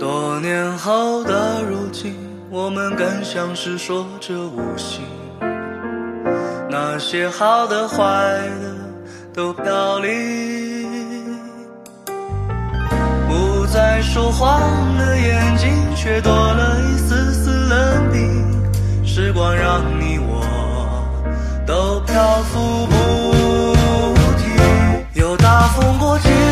多年后的如今，我们更像是说着无心，那些好的坏的都飘零。不再说谎的眼睛，却多了一丝丝冷冰。时光让你我，都漂浮不定。有大风过境。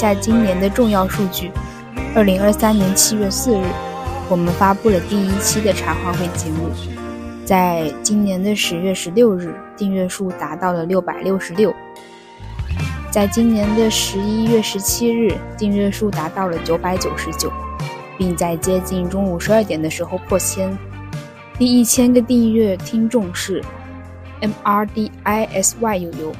下今年的重要数据：二零二三年七月四日，我们发布了第一期的茶话会节目；在今年的十月十六日，订阅数达到了六百六十六；在今年的十一月十七日，订阅数达到了九百九十九，并在接近中午十二点的时候破千。第一千个订阅听众是 M R D I S Y U U。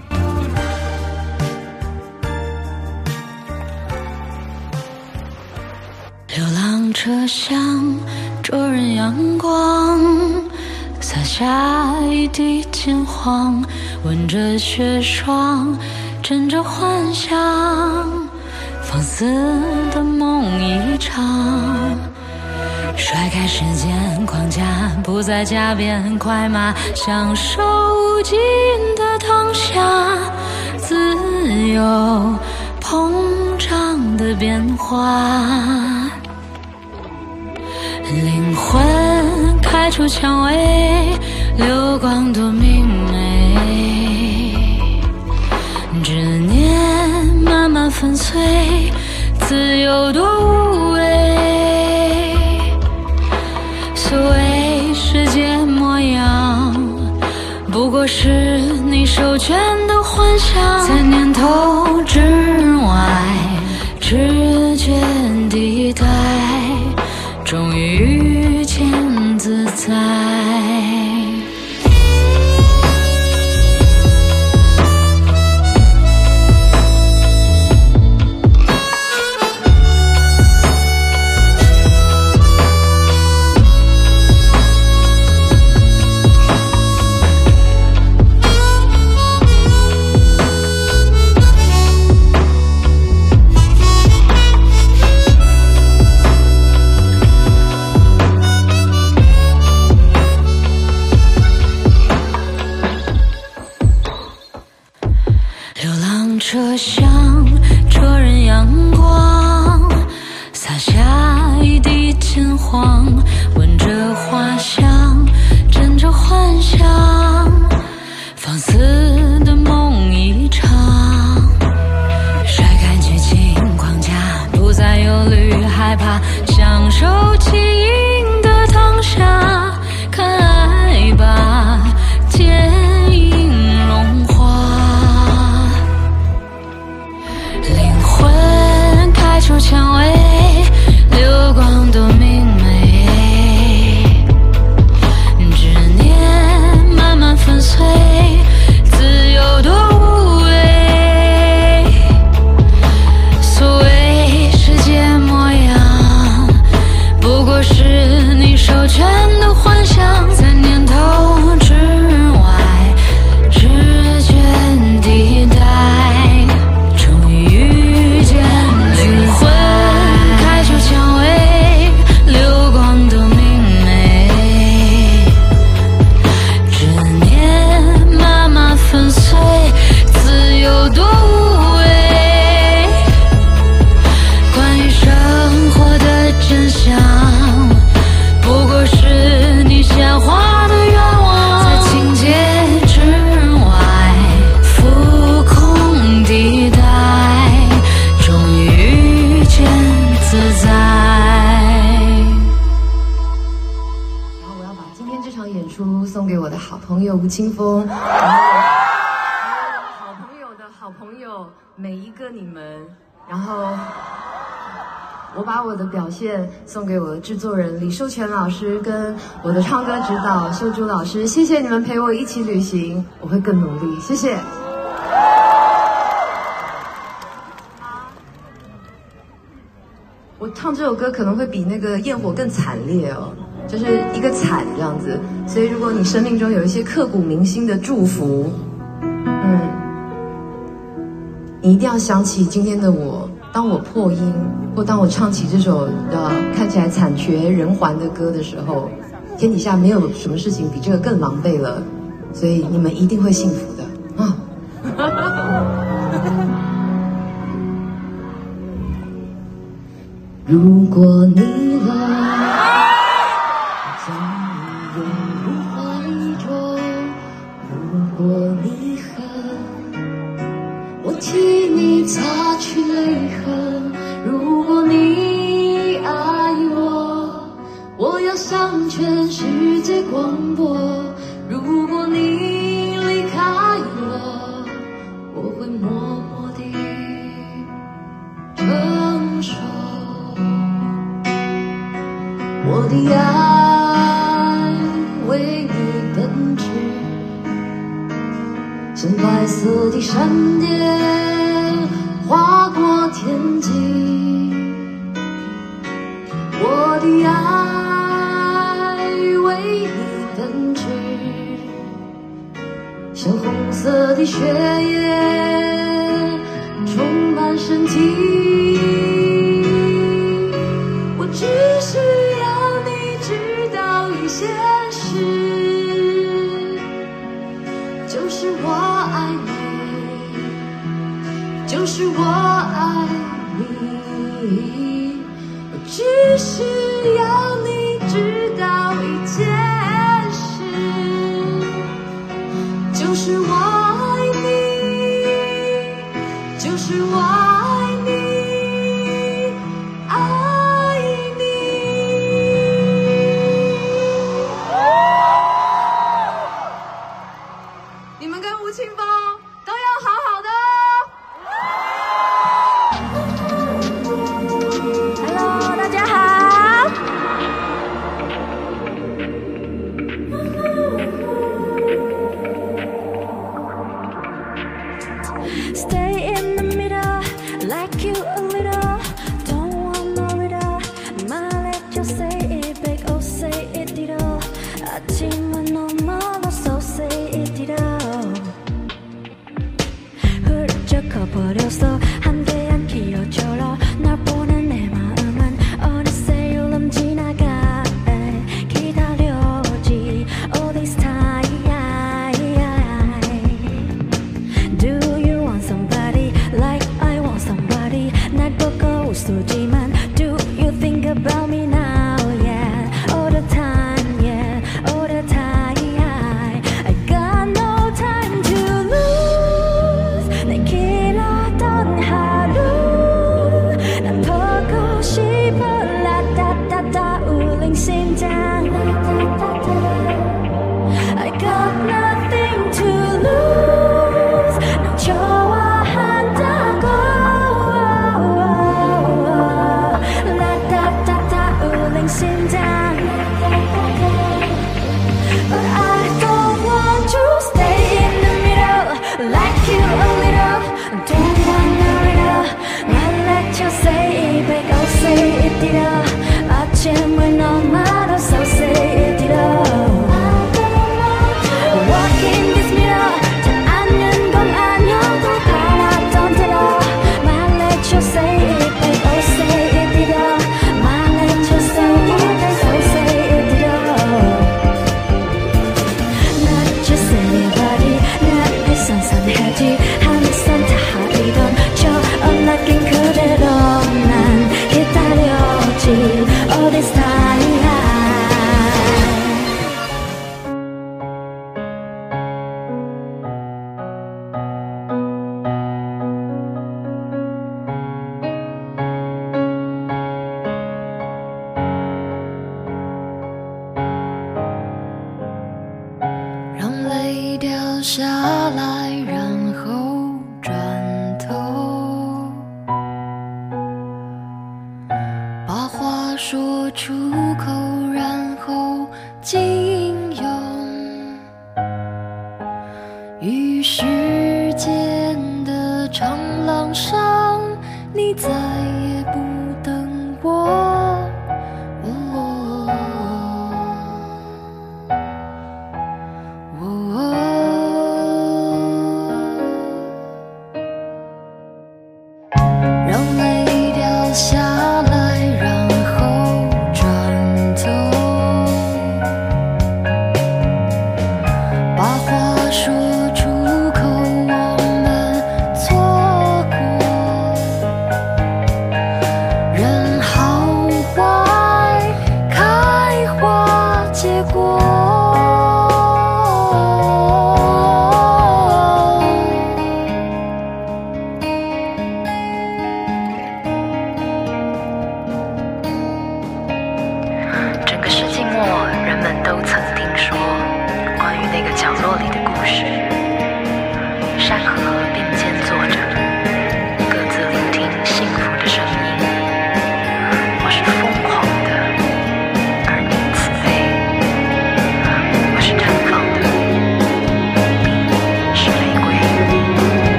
车厢灼人阳光，洒下一地金黄，吻着雪霜，枕着幻想，放肆的梦一场。甩开时间框架，不再加鞭快马，享受无尽的当下，自由膨胀的变化。灵魂开出蔷薇，流光多明媚。执念慢慢粉碎，自由多无畏。所谓世界模样，不过是你授权的幻想，在念头之外，指尖抵达。fly. 我把我的表现送给我的制作人李寿全老师，跟我的唱歌指导秀珠老师，谢谢你们陪我一起旅行，我会更努力，谢谢。我唱这首歌可能会比那个焰火更惨烈哦，就是一个惨这样子，所以如果你生命中有一些刻骨铭心的祝福，嗯，你一定要想起今天的我。当我破音，或当我唱起这首呃看起来惨绝人寰的歌的时候，天底下没有什么事情比这个更狼狈了。所以你们一定会幸福的啊！如果你来，将你拥入怀中；如果你恨，我替你擦去泪。要向全世界广播，如果你离开我，我会默默地承受。我的爱为你奔驰，像白色的闪电。我的血液。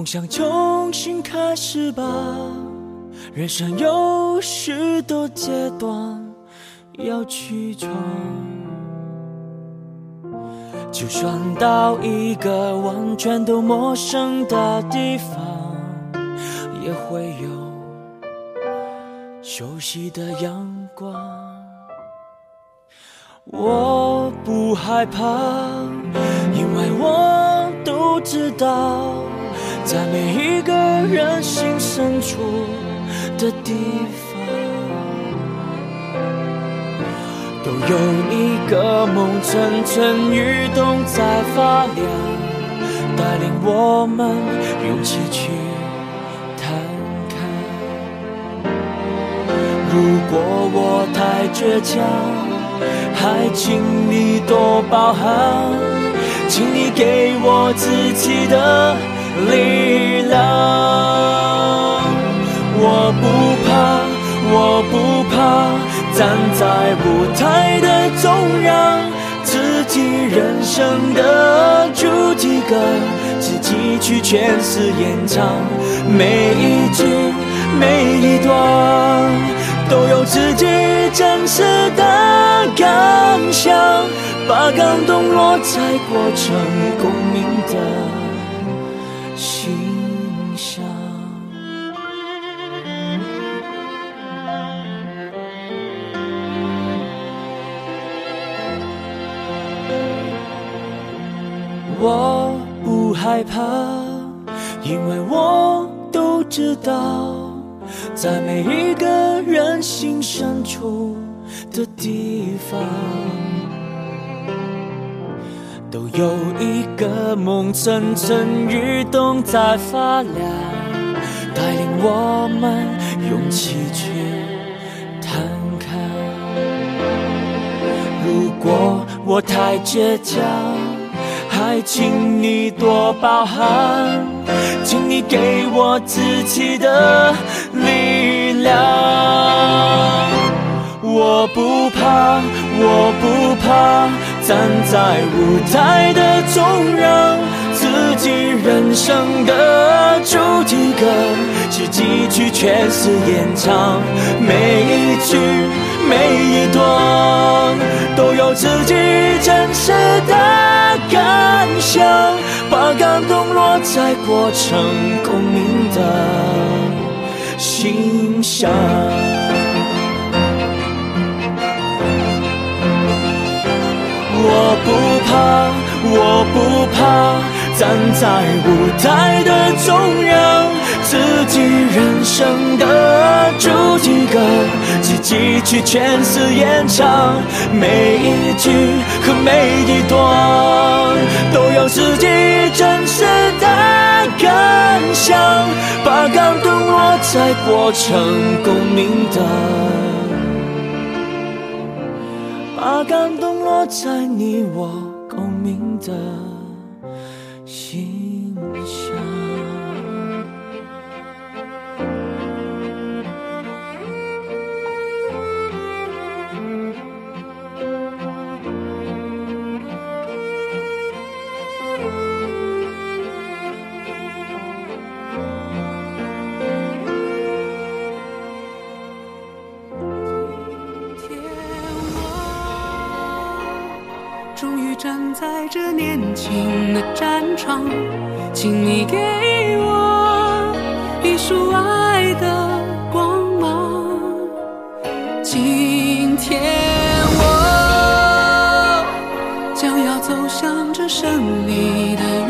梦想。还请你多包涵，请你给我自己的力量。我不怕，我不怕，站在舞台的中央，自己人生的主题歌，自己去诠释演唱，每一句，每一段。都有自己真实的感想，把感动落在过程共鸣的心上。我不害怕，因为我都知道。在每一个人心深处的地方，都有一个梦蠢蠢欲动在发亮，带领我们勇气去探看。如果我太倔强。还请你多包涵，请你给我自己的力量。我不怕，我不怕，站在舞台的中央，自己人生的主题歌，是几句全是演唱每一句。每一段都有自己真实的感想，把感动落在过程共鸣的心上。我不怕，我不怕，站在舞台的中央。自己人生的主题歌，积极去诠释演唱，每一句和每一段，都有自己真实的感想。把感动落在过程共鸣的，把感动落在你我共鸣的。情的战场，请你给我一束爱的光芒。今天我将要走向这胜利的。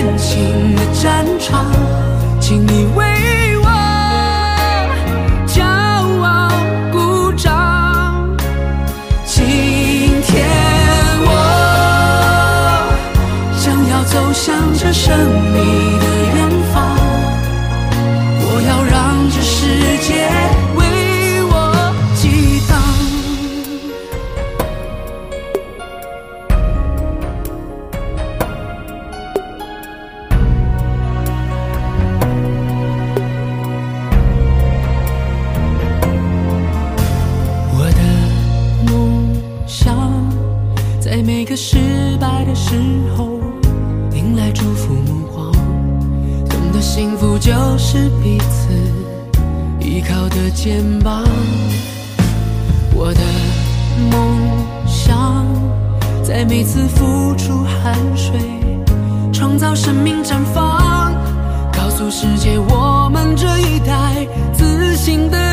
年轻的战场，请你为我骄傲鼓掌。今天我将要走向这生命。是彼此依靠的肩膀，我的梦想在每次付出汗水，创造生命绽放，告诉世界我们这一代自信的。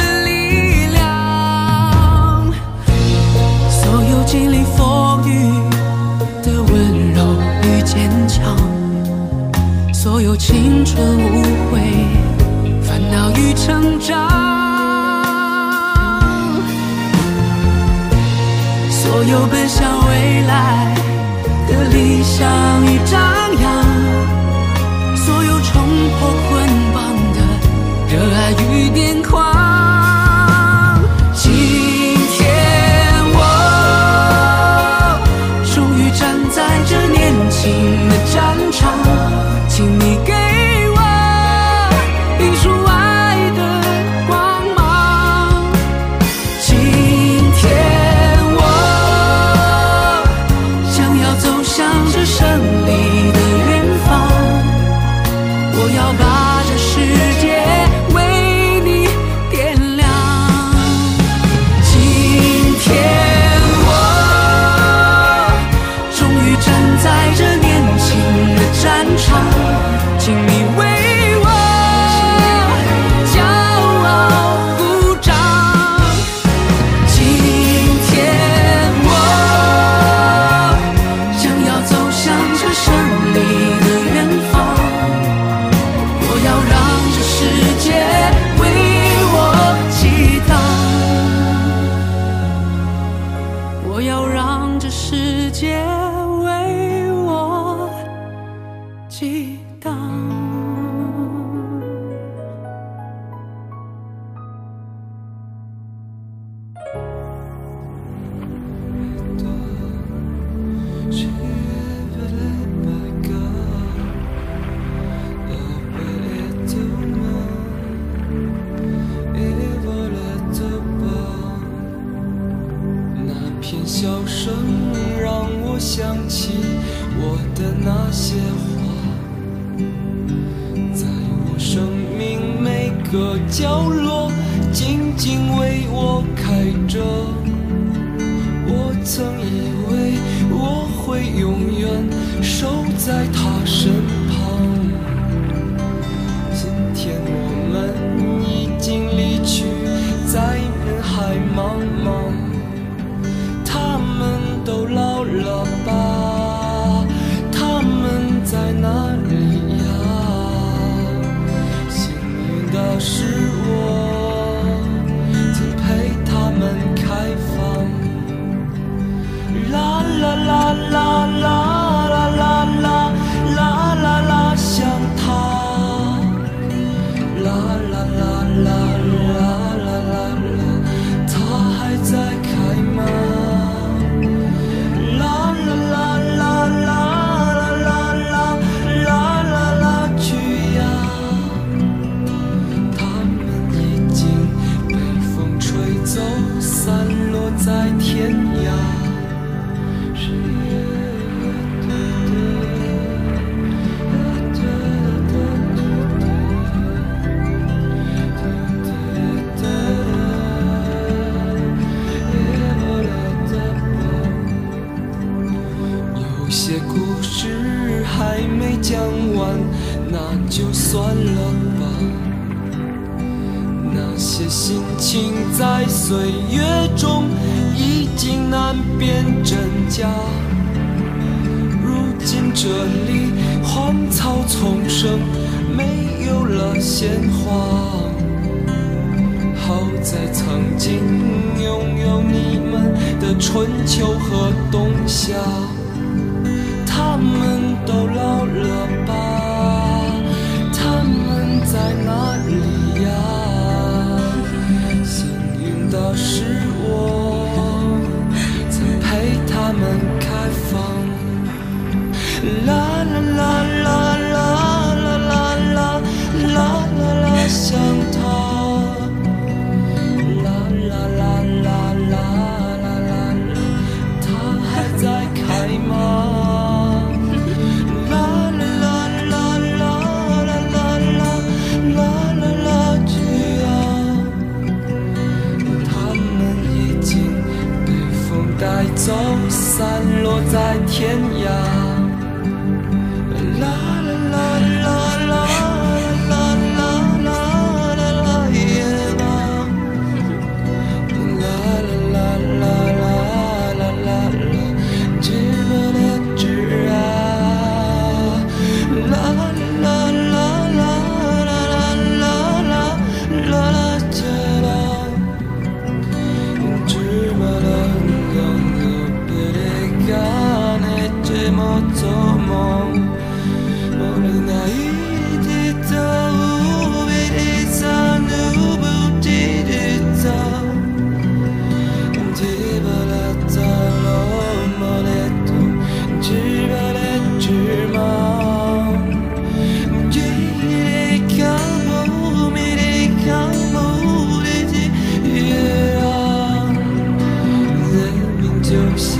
就像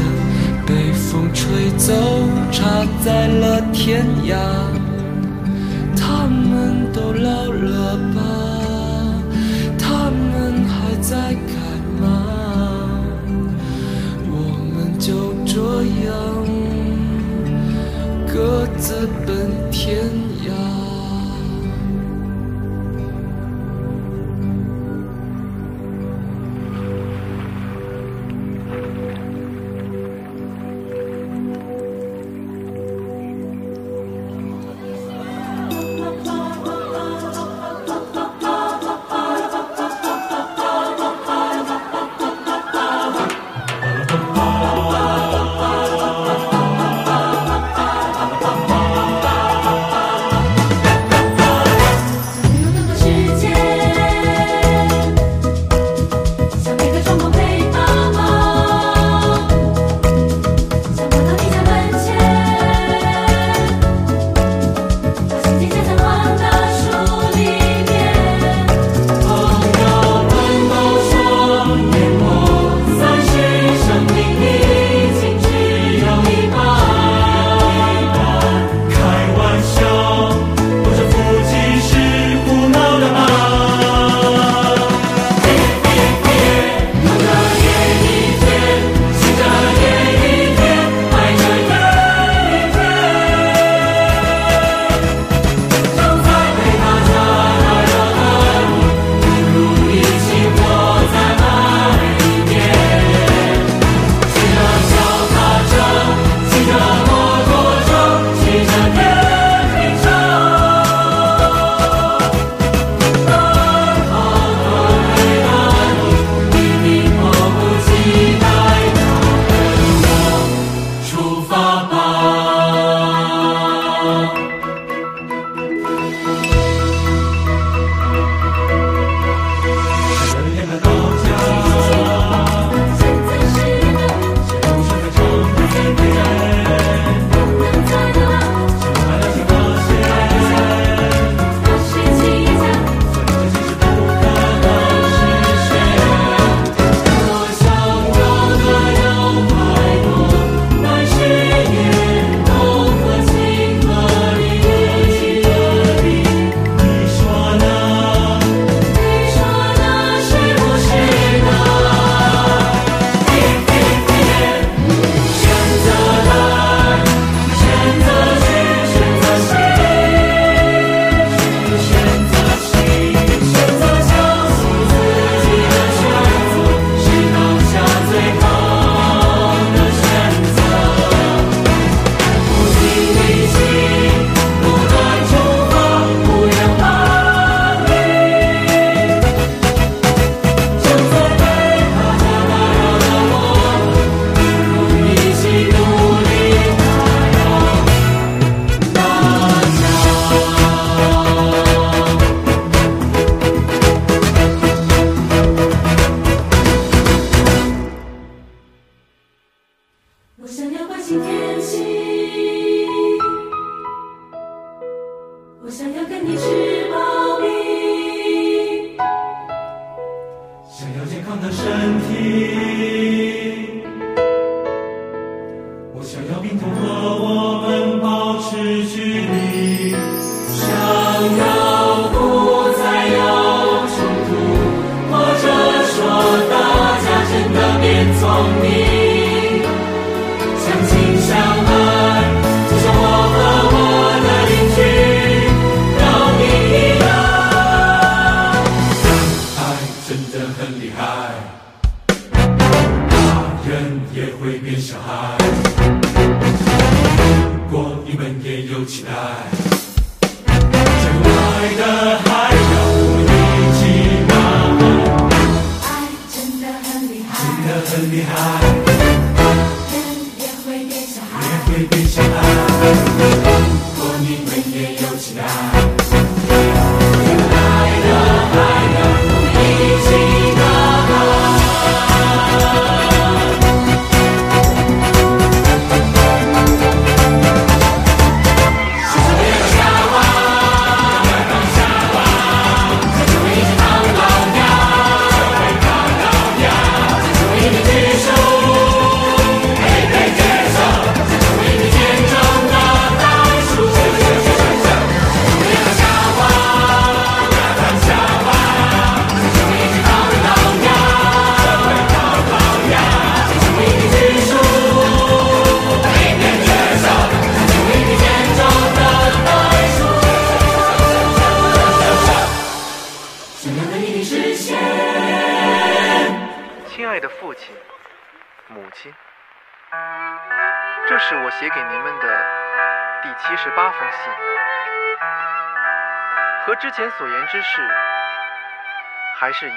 被风吹走，插在了天涯。他们都老了吧？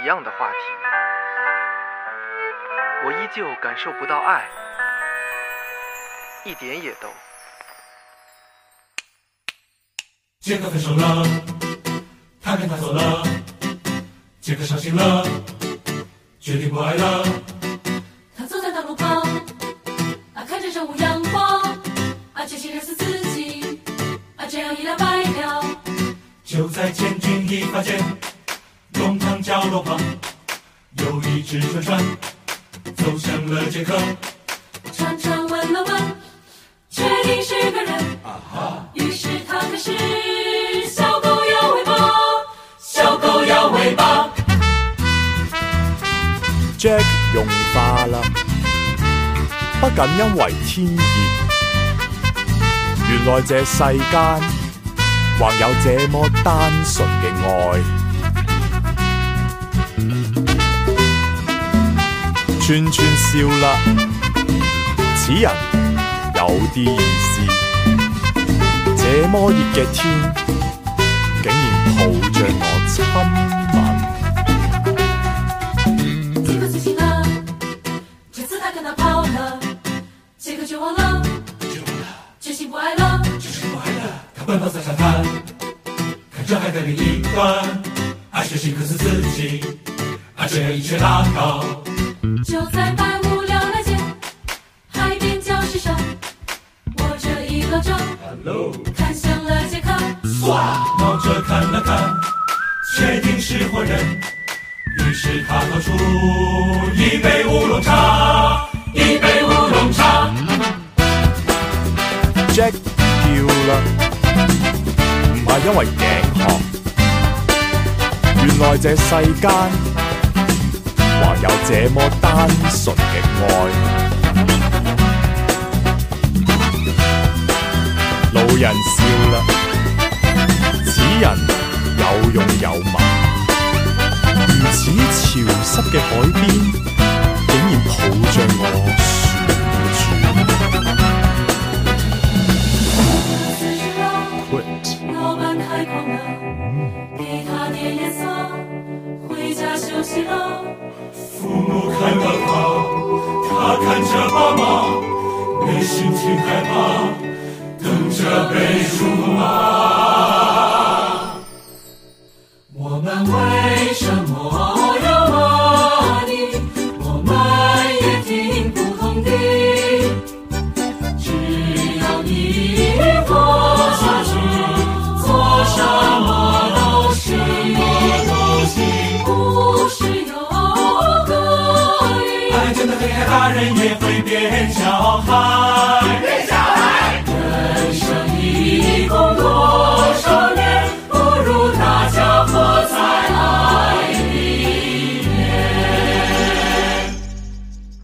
一样的话题，我依旧感受不到爱，一点也都。杰克分手了，他跟他走了，杰克伤心了，决定不爱了。他坐在大路旁，啊，看着正午阳光，啊，决心热死自己，啊，这样一了百了，就在千钧一发间。角落旁有一只船串，走向了杰克。串串问了问，确定是个人。啊哈！于是他开始小狗摇尾巴，小狗摇尾巴。Jack 融化了，不仅因为天热，原来这世间还有这么单纯嘅爱。串串笑啦，此人有啲意思。这么热嘅天，竟然抱着我亲吻。醒了？了？绝望了，绝望了，不爱了，不爱了。他奔跑在沙滩，看着海的另一端，爱谁是一死自己，爱这样一切拉倒。百海边礁石上，我这一看向了闹着看了看，确定是人，于是他出一杯乌龙茶，一杯乌龙茶。原来这世间。还有这么单纯嘅爱，老人笑了，此人有勇有谋。如此潮湿嘅海边，竟然抱着我旋转。老板太狂了，给他点颜色，回家休息父母看到他，他看着爸妈，没心情害怕，等着被辱骂。人生一共多少年，不如大家活在爱里面。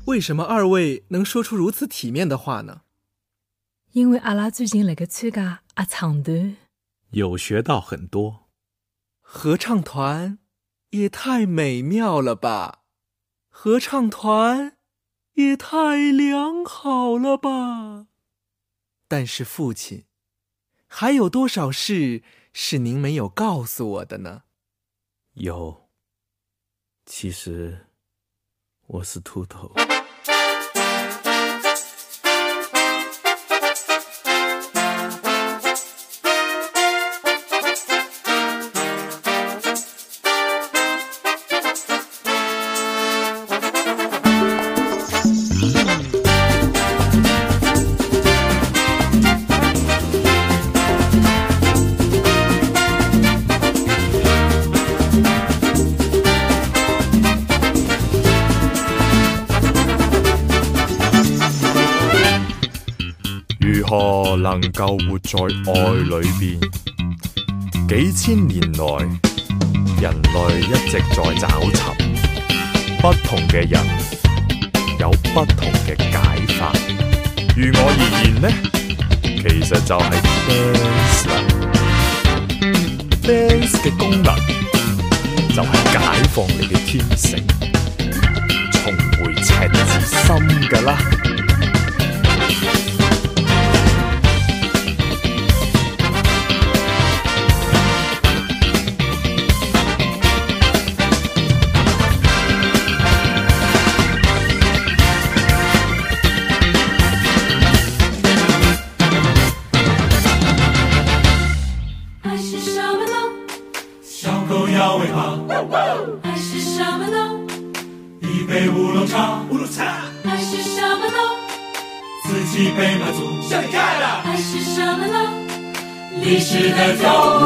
为什么二位能说出如此体面的话呢？因为阿拉最近那个参加阿唱团，有学到很多。合唱团也太美妙了吧！合唱团。也太良好了吧！但是父亲，还有多少事是您没有告诉我的呢？有。其实，我是秃头。能够活在爱里边，几千年来，人类一直在找寻。不同嘅人有不同嘅解法。如我而言呢，其实就系 dance。dance 嘅功能就系解放你嘅天性，重回赤子心噶啦。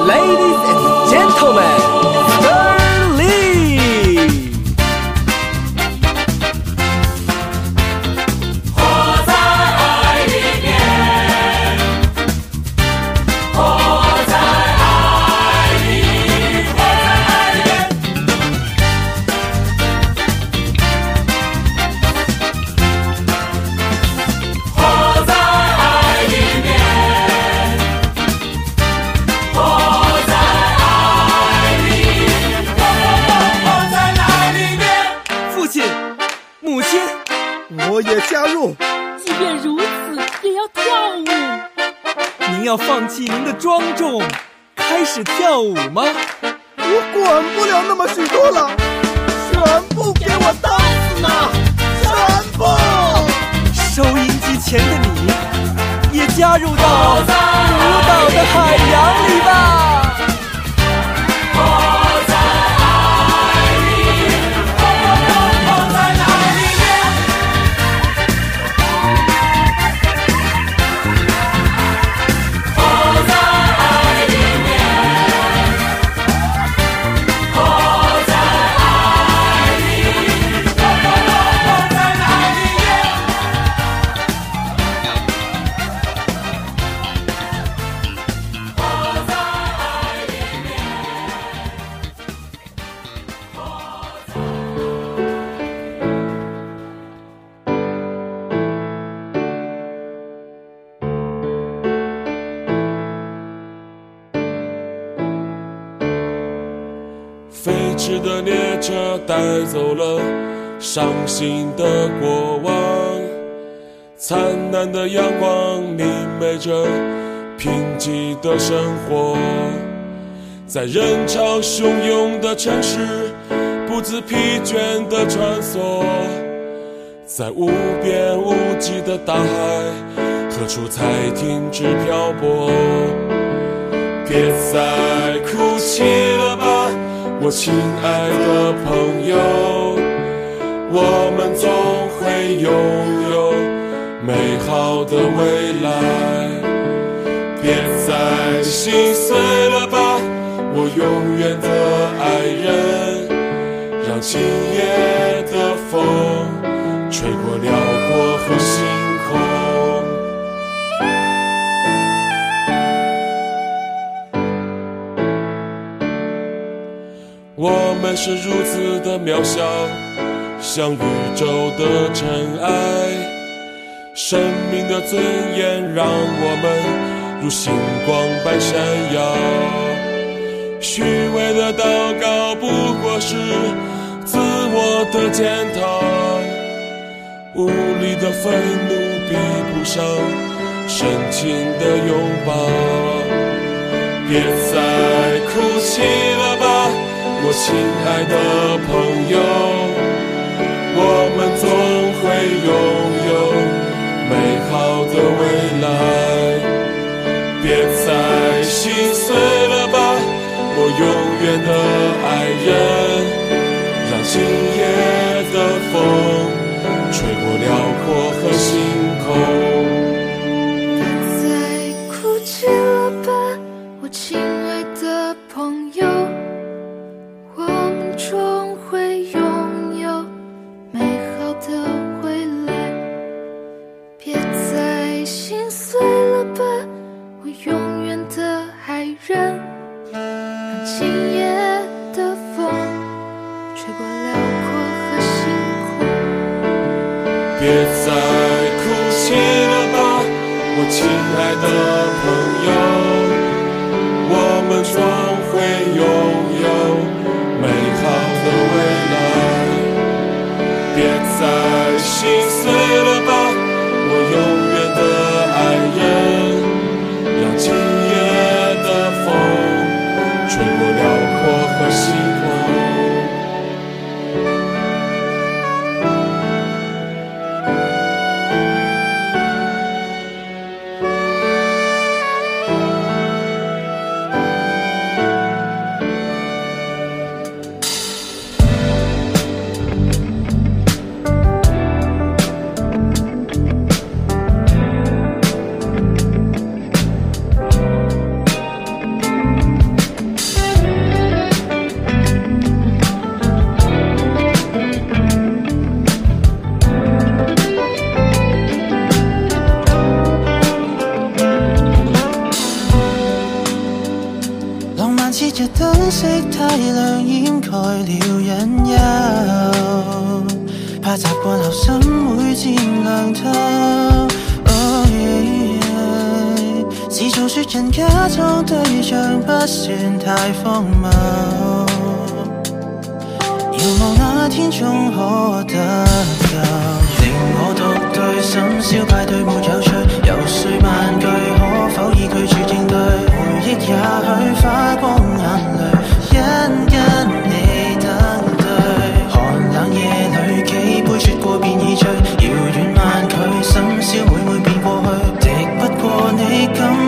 Ladies 起您的庄重，开始跳舞吗？我管不了那么许多了，全部给我打死呢，全部！收音机前的你，也加入到舞蹈的海洋里吧！伤心的过往，灿烂的阳光明媚着贫瘠的生活，在人潮汹涌的城市，不知疲倦的穿梭，在无边无际的大海，何处才停止漂泊？别再哭泣了吧，我亲爱的朋友。我们总会拥有美好的未来，别再心碎了吧，我永远的爱人。让今夜的风吹过辽阔和星空。我们是如此的渺小。像宇宙的尘埃，生命的尊严让我们如星光般闪耀。虚伪的祷告不过是自我的检讨，无力的愤怒比不上深情的拥抱。别再哭泣了吧，我亲爱的朋友。我们总会拥有美好的未来，别再心碎了吧，我永远的爱人。色太亮，掩蓋了隱憂。怕習慣後心會渐凉透。自做説人假裝對象不算太荒謬。遥望那天，终可得救。令我獨對深宵派對，没有出游说萬句，可否以拒絕應對？回憶也許花光眼淚。come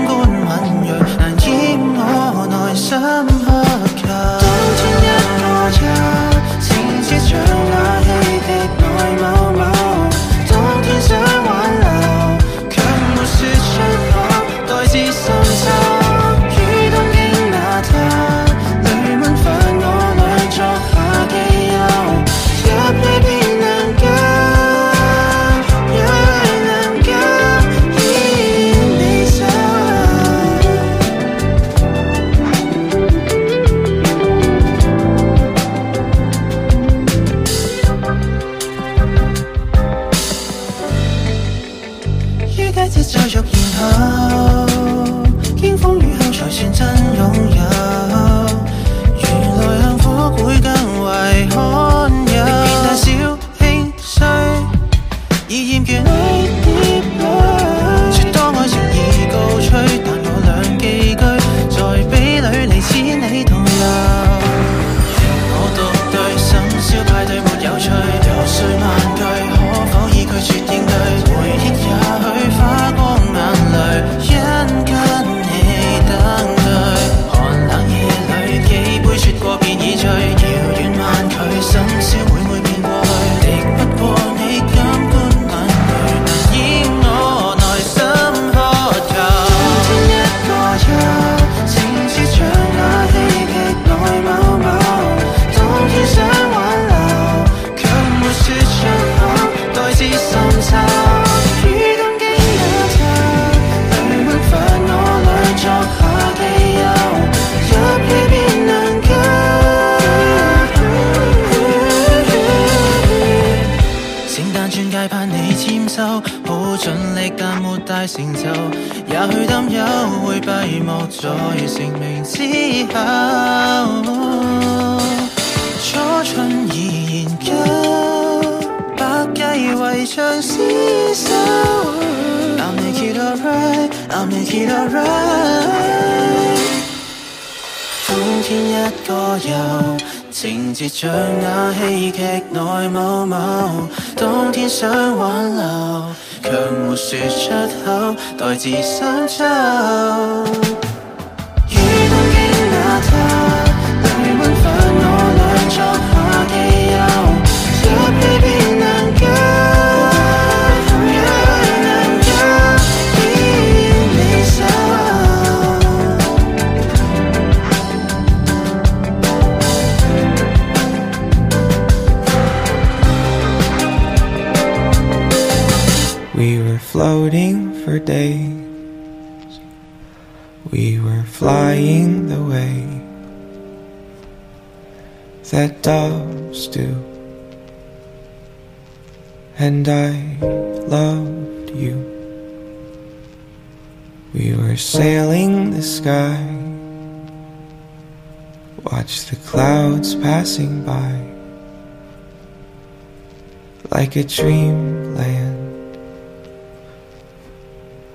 a dreamland?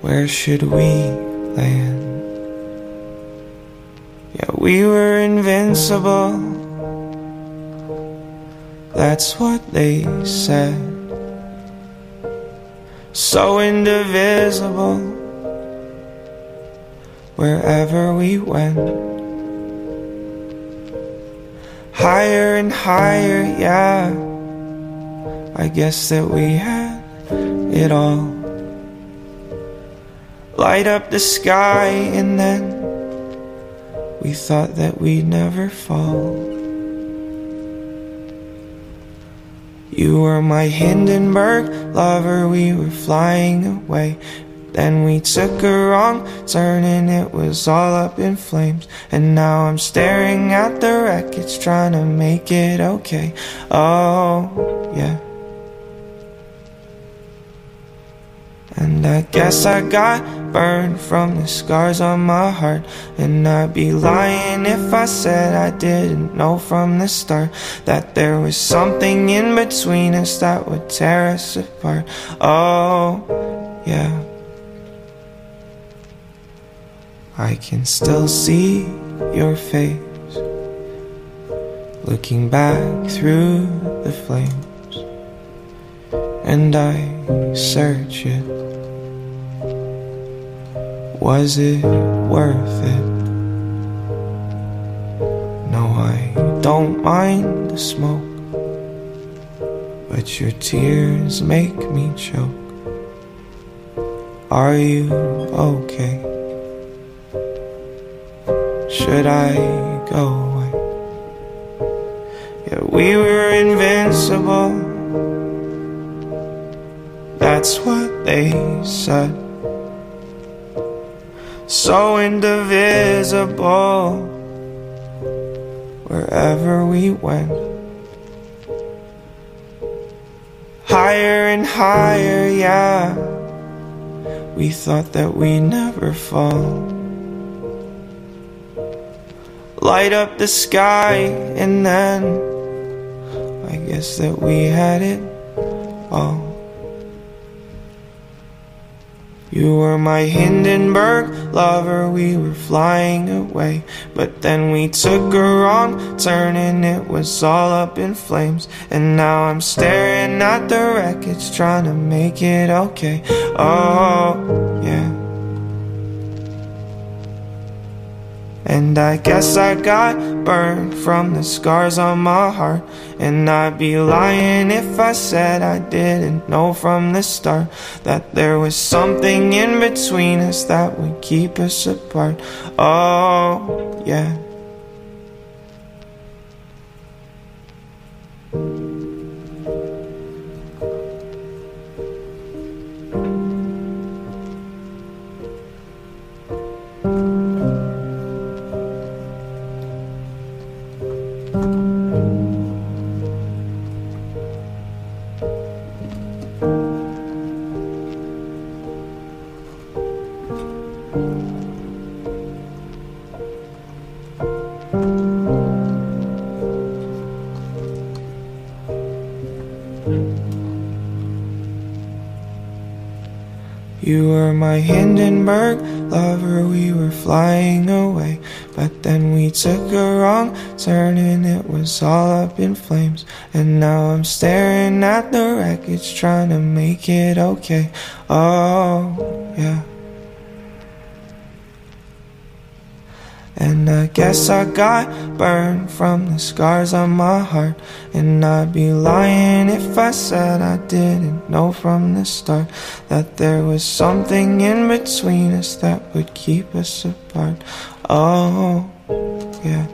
Where should we land? Yeah, we were invincible. That's what they said. So indivisible. Wherever we went higher and higher, yeah. I guess that we had it all. Light up the sky, and then we thought that we'd never fall. You were my Hindenburg lover, we were flying away. Then we took a wrong turn and it was all up in flames. And now I'm staring at the wreckage trying to make it okay. Oh, yeah. I guess I got burned from the scars on my heart. And I'd be lying if I said I didn't know from the start that there was something in between us that would tear us apart. Oh, yeah. I can still see your face looking back through the flames, and I search it was it worth it? No, I don't mind the smoke, but your tears make me choke. Are you okay? Should I go away? Yeah, we were invincible. That's what they said so indivisible wherever we went. Higher and higher, yeah. We thought that we never fall. Light up the sky, and then I guess that we had it all. You were my Hindenburg lover, we were flying away. But then we took a wrong turn and it was all up in flames. And now I'm staring at the wreckage, trying to make it okay. Oh, yeah. And I guess I got burned from the scars on my heart. And I'd be lying if I said I didn't know from the start that there was something in between us that would keep us apart. Oh, yeah. my Hindenburg lover, we were flying away. But then we took a wrong turn and it was all up in flames. And now I'm staring at the wreckage, trying to make it okay. Oh, yeah. And I guess I got burned from the scars on my heart. And I'd be lying if I said I didn't know from the start that there was something in between us that would keep us apart. Oh, yeah.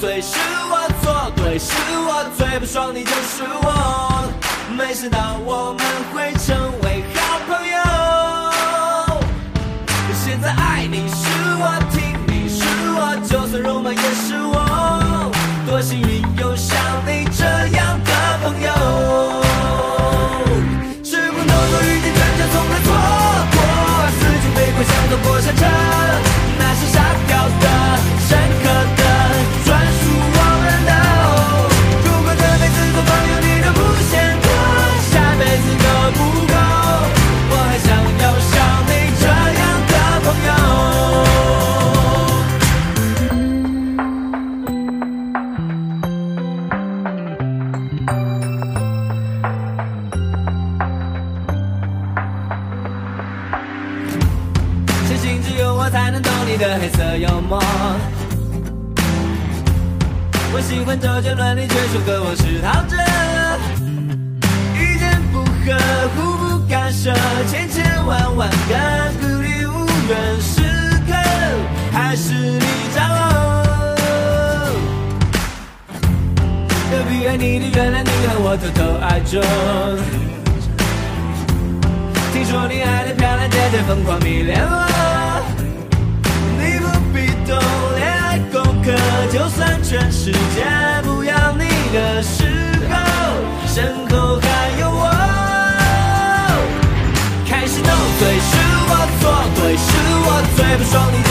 最是我错，对是我最不爽，你就是我。没想到我们会成为好朋友。现在爱你是我，听你是我，就算肉麻也是我。多幸运有像你这样的朋友。时光匆匆遇见，转角从来错过。四季飞快像坐过山车。纷争乱你却说歌我是逃着意见不合，互不干涉。千千万万个孤立无援时刻，还是你掌握。隔壁爱你的原来女孩，我偷偷爱着。听说你爱的漂亮姐姐，疯狂迷恋我。就算全世界不要你的时候，身后还有我。开始斗嘴是我错，对，是我最不爽你。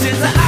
现在。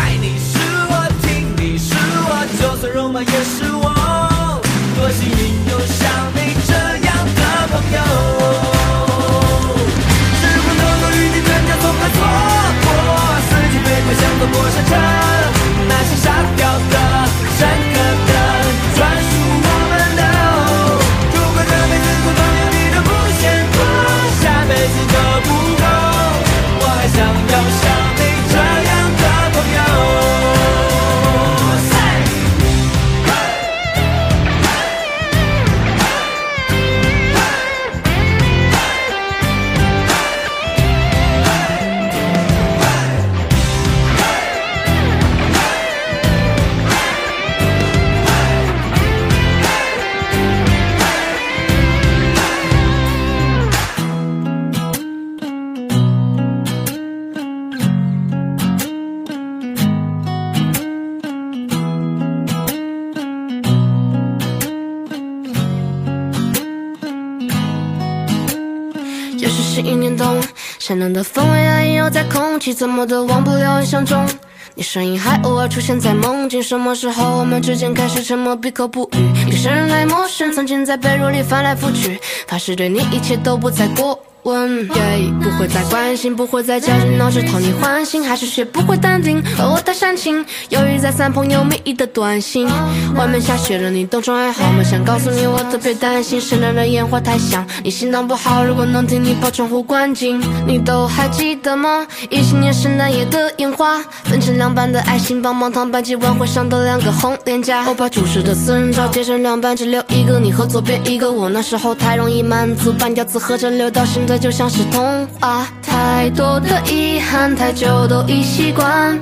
怎么都忘不了？印象中你身影还偶尔出现在梦境。什么时候我们之间开始沉默，闭口不语，由生来陌生。曾经在被褥里翻来覆去，发誓对你一切都不再过。问，不会再关心，不会再绞尽脑汁讨你欢心，还是学不会淡定？而我太煽情，犹豫在三，朋友没密的短信。外面下雪了，你冻疮还好吗？想告诉你我特别担心，圣诞的烟花太响，你心脏不好。如果能替你把窗户关紧，你都还记得吗？一七年圣诞夜的烟花，分成两半的爱心棒棒糖，班级晚会上的两个红脸颊。我把主时的私人照切成两半，只留一个你和左边一个我。那时候太容易满足，半吊子合成六到新。就像是童话，太多的遗憾，太久都已习惯，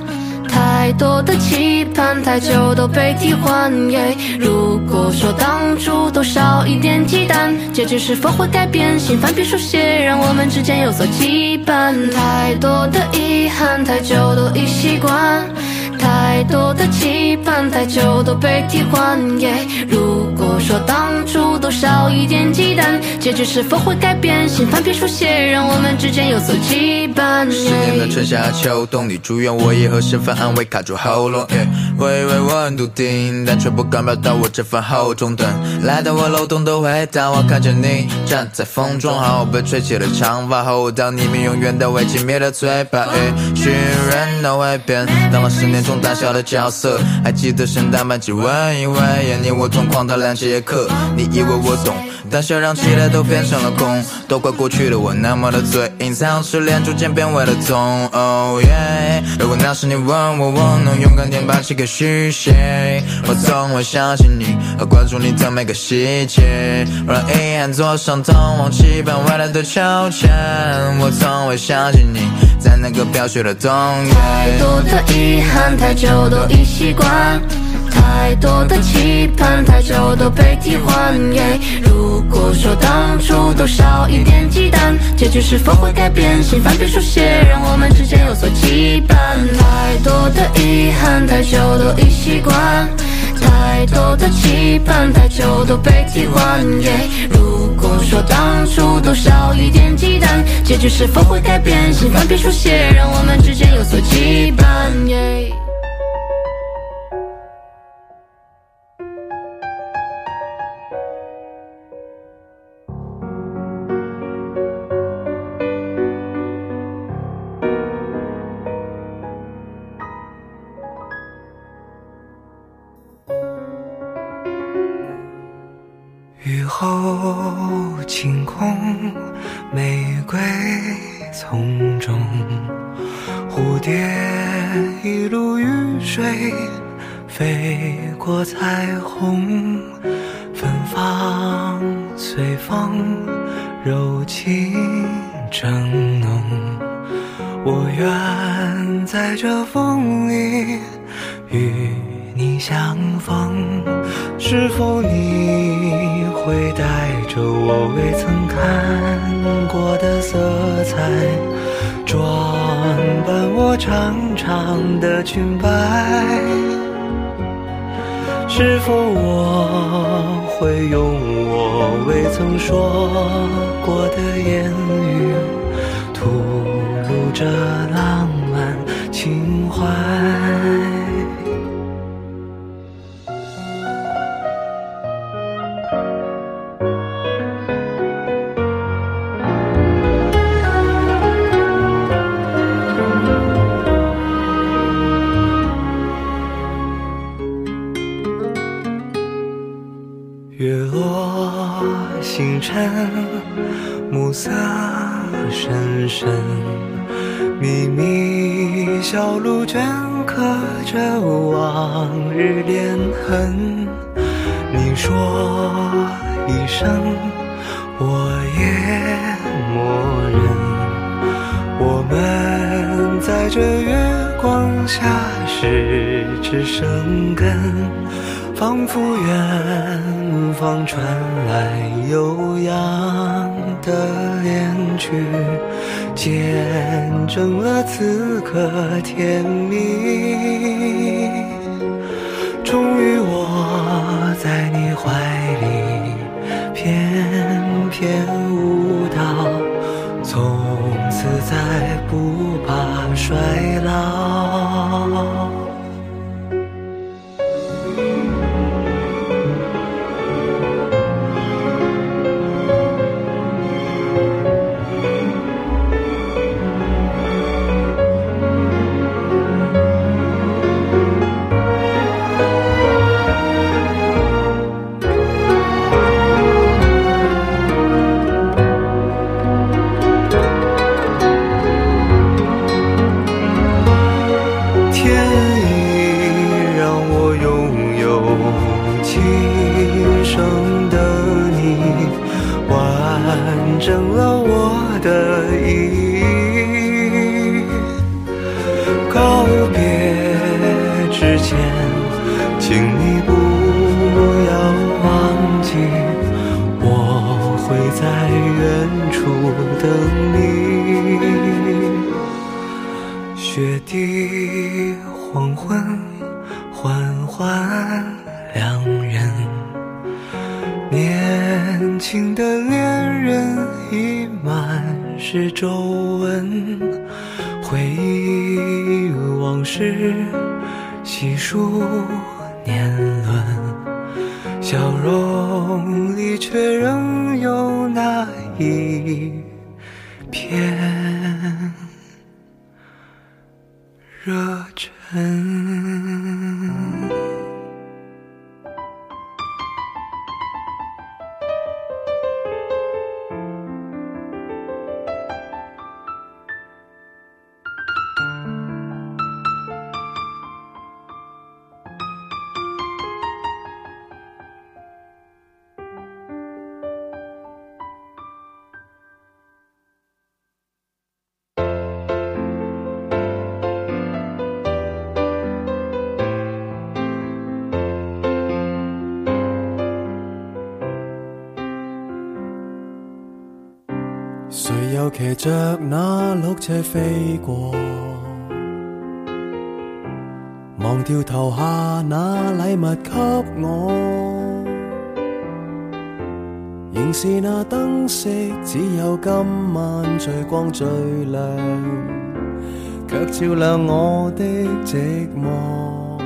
太多的期盼，太久都被替换。如果说当初都少一点忌惮，结局是否会改变？心烦笔书写，让我们之间有所羁绊。太多的遗憾，太久都已习惯。太多的期盼，太久都被替换。如果说当初多少一点忌惮，结局是否会改变？心篇别书写，让我们之间有所羁绊。十年的春夏秋冬，你住院，我也和身份安慰卡住喉咙。我以为我很笃定，但却不敢表达我这份厚重。等来到我漏洞的回答，我看见你站在风中，好被吹起了长发和我当你们永远的未熄灭的嘴巴。许人都会变，当我十年。大小的角色，还记得圣诞班对问一问，也令我疯狂的两节课。你以为我懂，但笑让期待都变成了空。都怪过去的我那么的嘴硬，才让失恋逐渐变为了痛。yeah，如果那时你问我，我能勇敢点把戏给续写。我从未相信你，和关注你的每个细节。让遗憾坐上通往期盼未来的秋千。我从未相信你，在那个飘雪的冬夜。太多的遗憾。太久都已习惯，太多的期盼，太久都被替换。如果说当初多少一点忌惮，结局是否会改变？心版本书写，让我们之间有所羁绊。太多的遗憾，太久都已习惯，太多的期盼，太久都被替换。如果说当初多少一点忌惮，结局是否会改变？心版本书写，让我们之间有所羁绊。会用我未曾说过的言。车飞过，忘掉投下那礼物给我，仍是那灯色，只有今晚最光最亮，却照亮我的寂寞。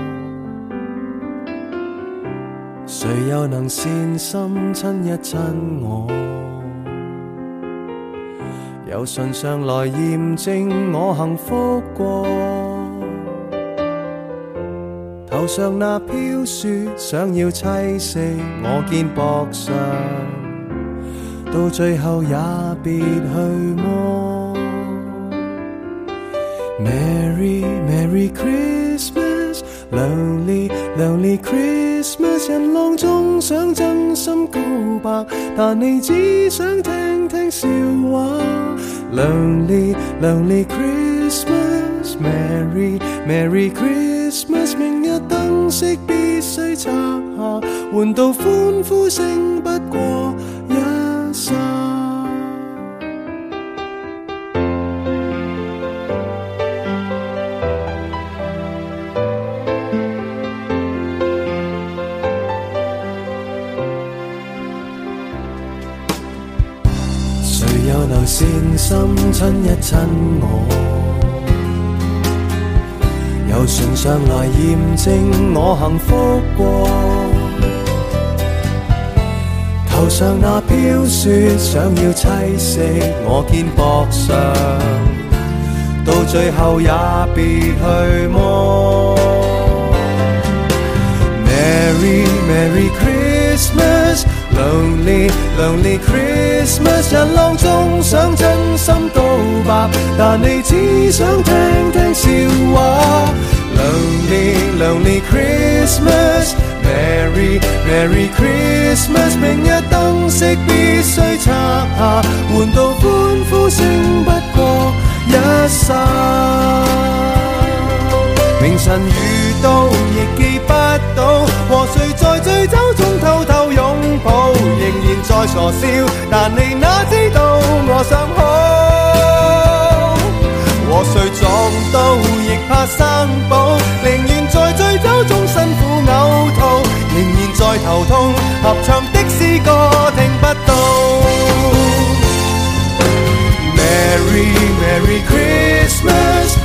谁又能善心亲一亲我？有信上来验证我幸福过，头上那飘雪想要栖息我肩膊上，到最后也别去摸。Merry Merry Christmas，Lonely Lonely Christmas，人浪中想真心。但你只想听听笑话。Lonely, Lonely Christmas, Merry, Merry Christmas。明日灯饰必须拆下，换到欢呼声不过。心亲一亲我，由唇上来验证我幸福过。头上那飘雪想要栖息我肩膊上，到最后也别去摸。Merry Merry Christmas。Lonely Lonely Christmas，人浪中想真心告白，但你只想听听笑话。Lonely Lonely Christmas，Merry Merry Christmas，明日灯饰必须拆下，换到欢呼声不过一刹。明晨遇到亦记不到，和谁在醉酒中偷偷拥 仍然在傻笑，但你哪知道我想哭。和谁撞到，亦怕生保，宁愿在醉酒中辛苦呕吐。仍然在头痛，合唱的诗歌听不到。Merry Merry Christmas。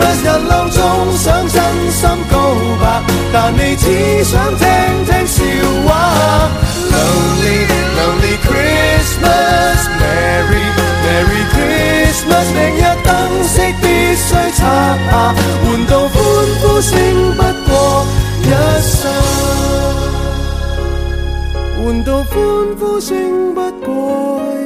白日浪中想真心告白，但你只想听听笑话。Lonely Lonely Christmas，Merry Merry Christmas。明日灯饰必须拆下，换到欢呼声不过一生，换到欢呼声不过一。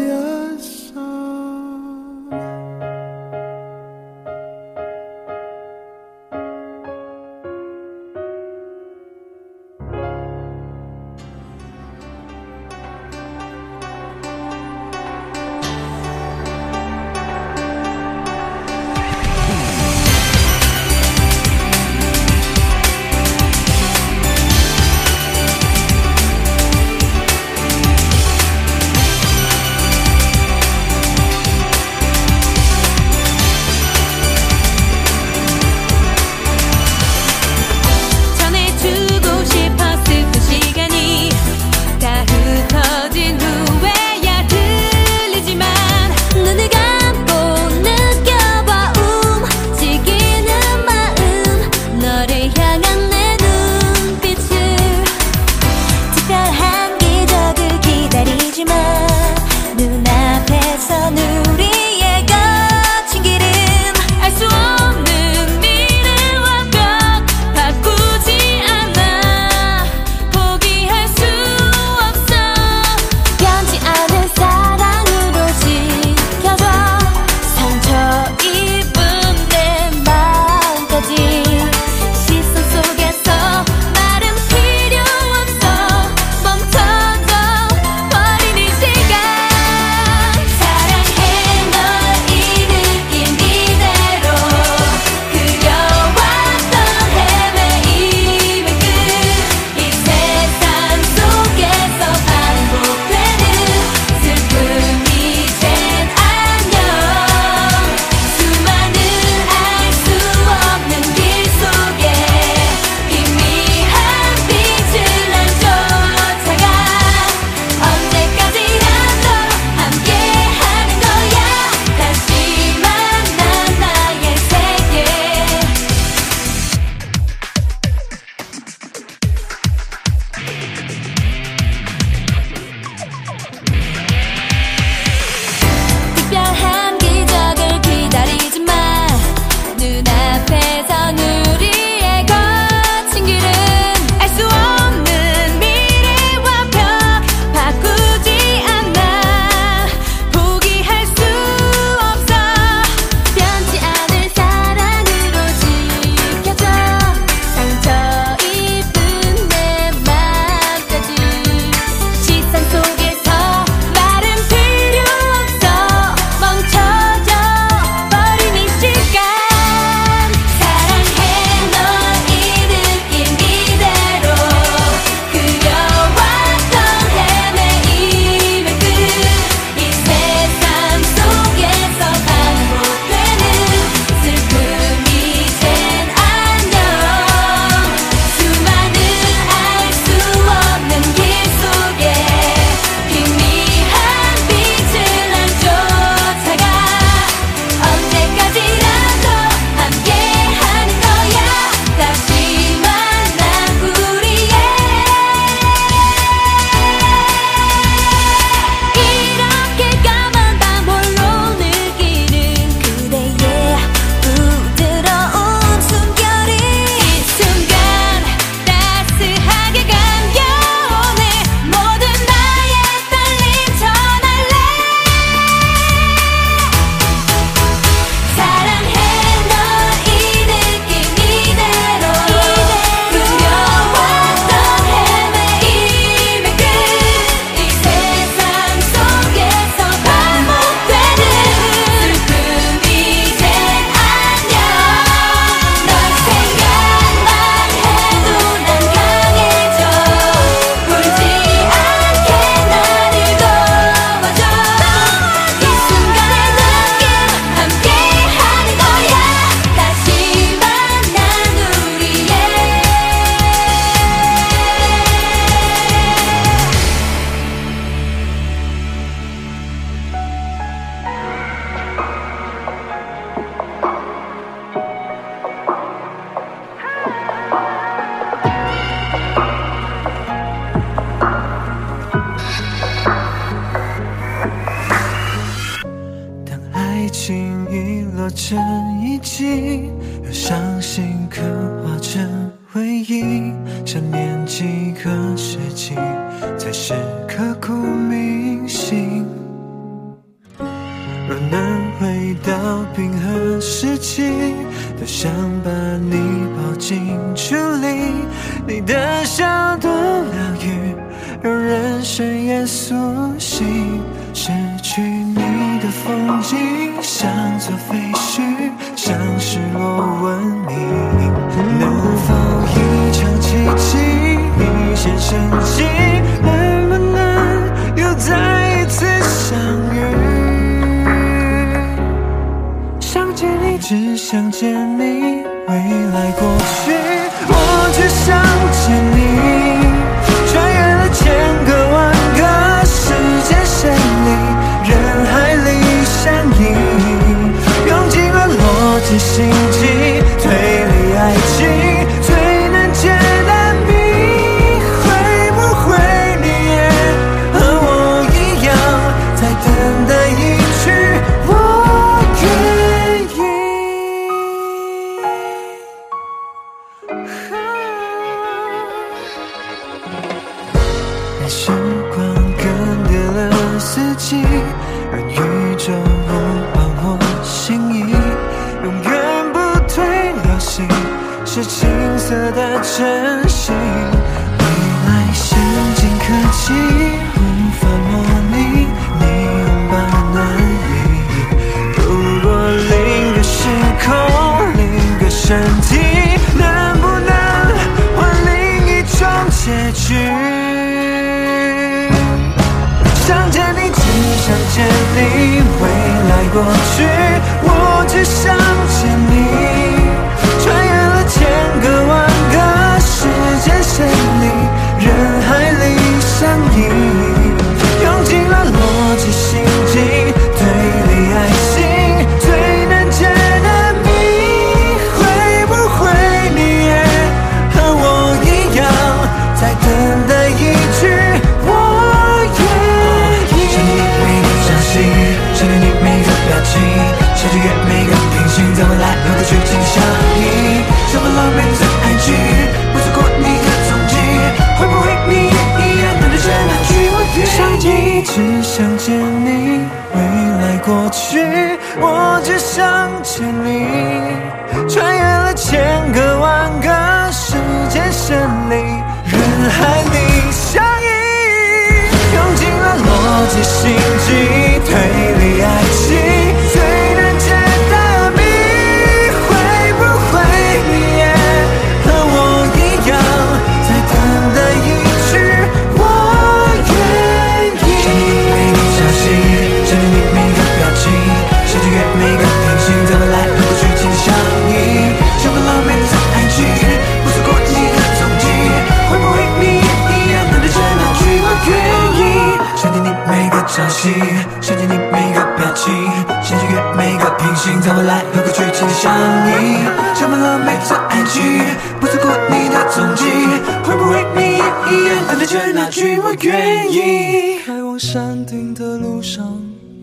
愿意。开往山顶的路上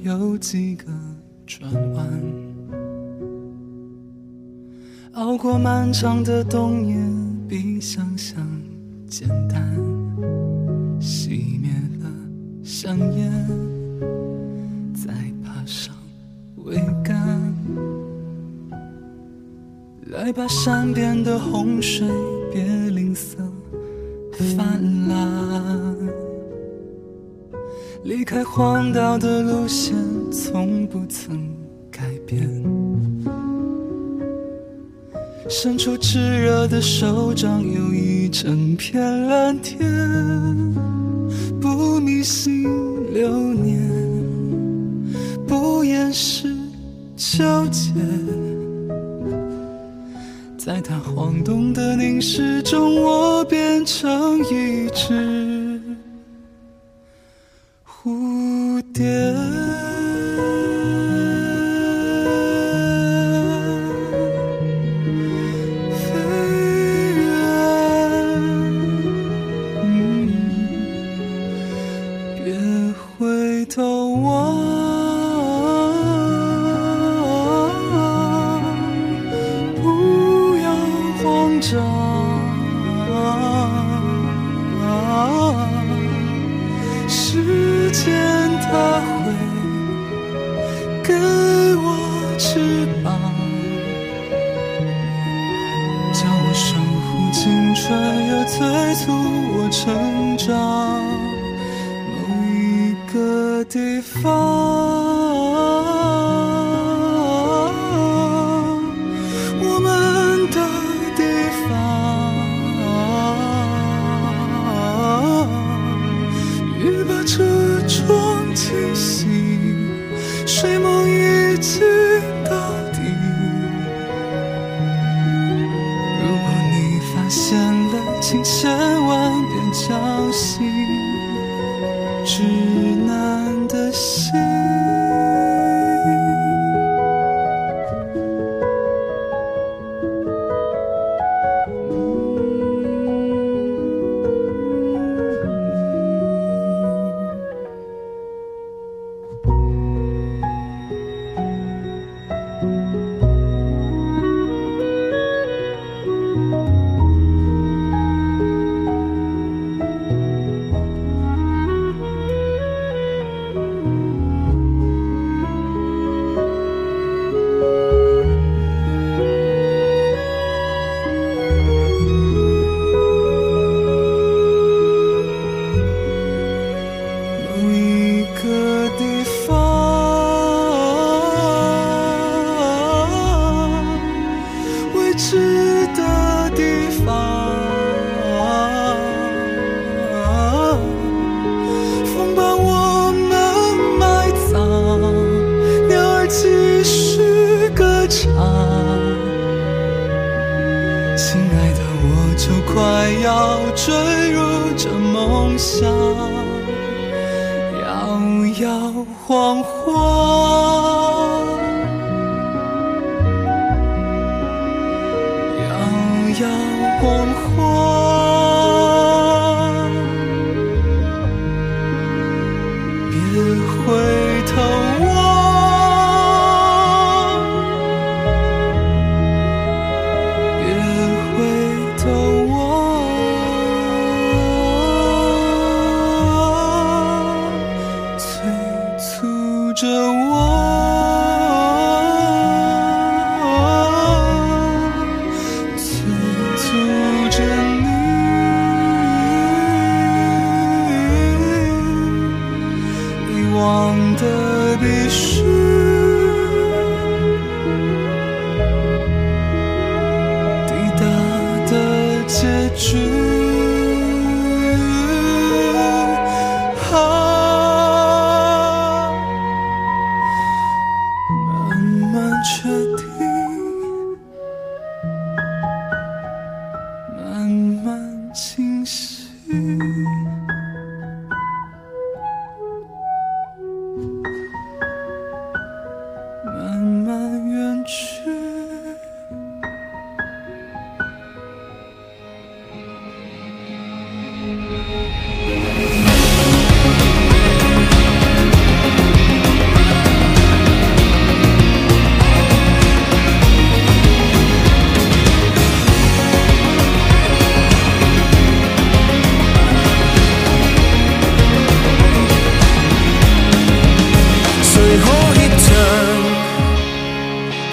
有几个转弯，熬过漫长的冬夜比想象简单。熄灭了香烟，再爬上桅杆。来吧，山边的洪水别吝啬泛滥。离开荒岛的路线，从不曾改变。伸出炙热的手掌，有一整片蓝天。不迷信流年，不掩饰纠结。在它晃动的凝视中，我变成一只。蝴蝶。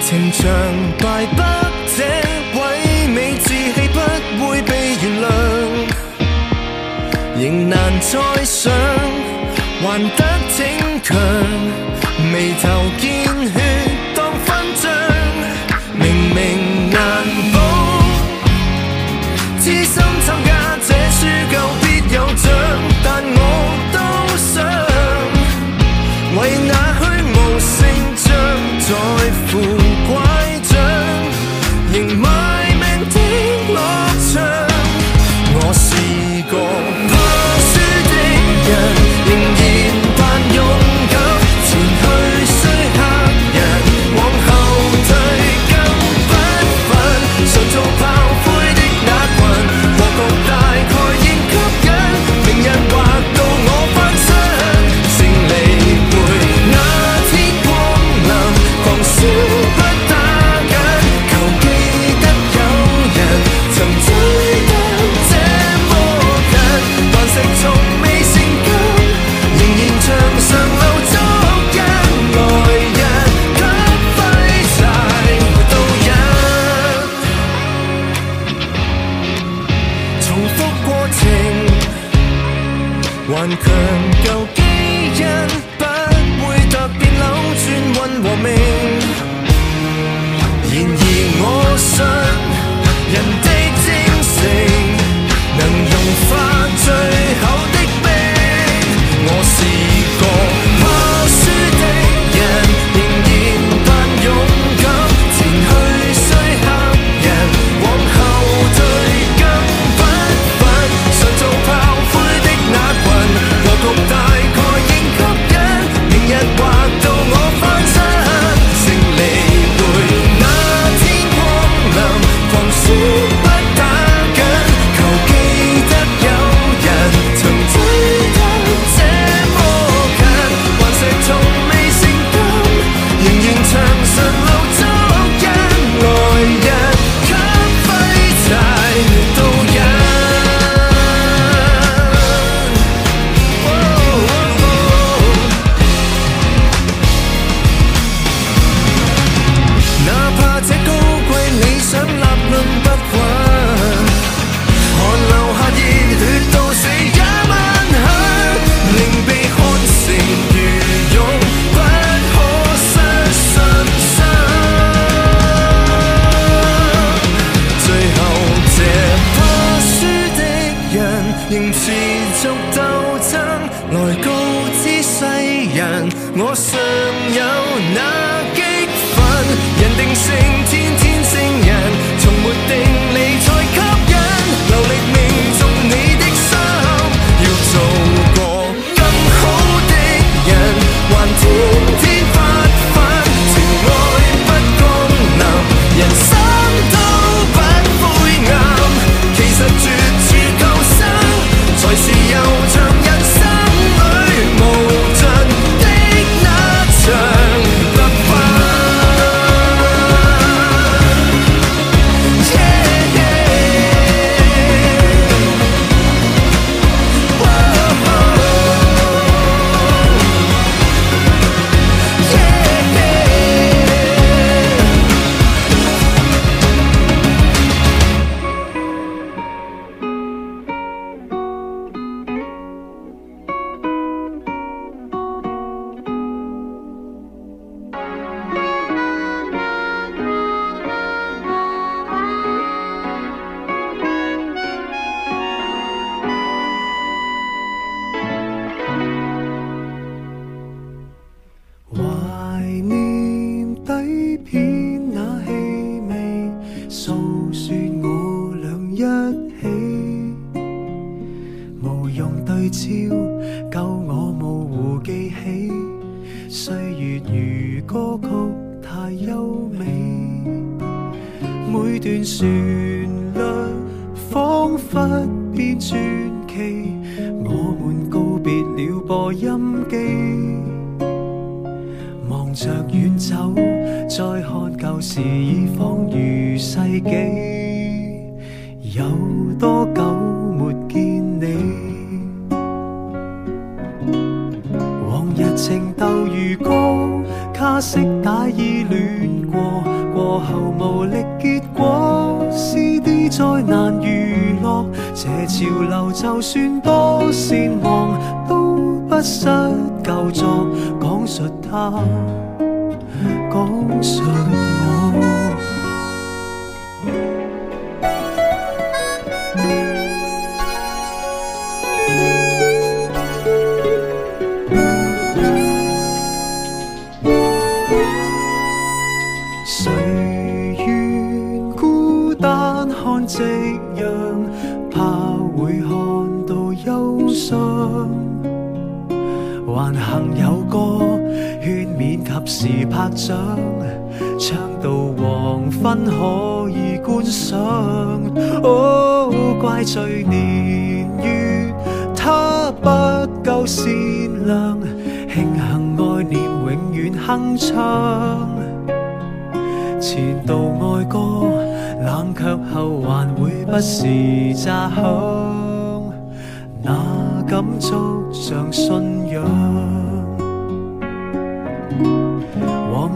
情长败北，这萎靡志气不会被原谅，仍难再想，还得逞强，眉头。分可以观赏。怪罪年月，他不够善良。庆幸爱念永远铿锵。前度爱歌冷却后还会不时炸响。那感触像信仰。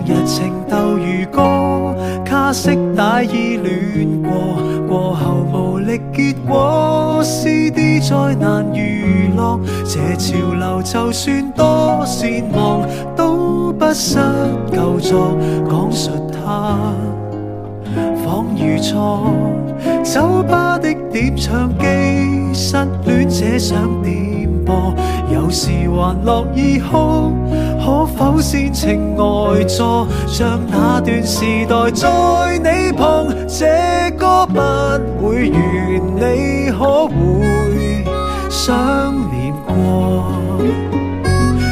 日情斗如歌，卡式带依恋过，过后无力。结果 c d 再难娱乐，这潮流就算多善忘，都不失旧作，讲述他，仿如错。酒吧的点唱机，失恋者想点播，有时还乐意哭。可否先情外坐，像那段时代在你旁。这歌不会完，你可会想念过？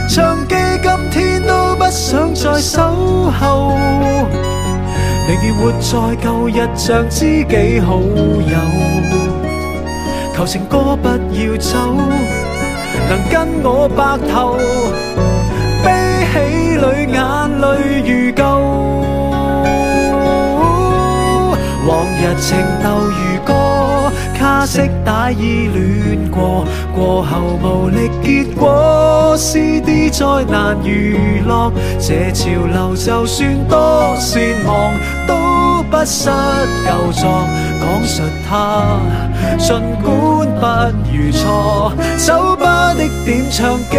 唱机今天都不想再守候，宁愿活在旧日，像知己好友。求情歌不要走，能跟我白头。喜里眼泪如旧，往日情窦如歌，卡式带依恋过，过后无力，结果 c d 再难娱乐。这潮流就算多善忘，都不失旧作。讲述他，尽管不如错，走。的点唱机，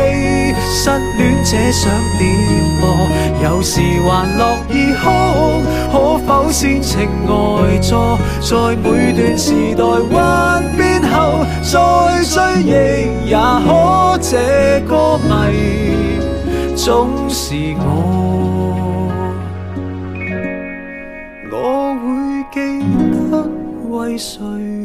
失恋者想点播，有时还乐意哭。可否先情外座，在每段时代幻变后，再追忆也可这歌迷总是我，我会记得为谁。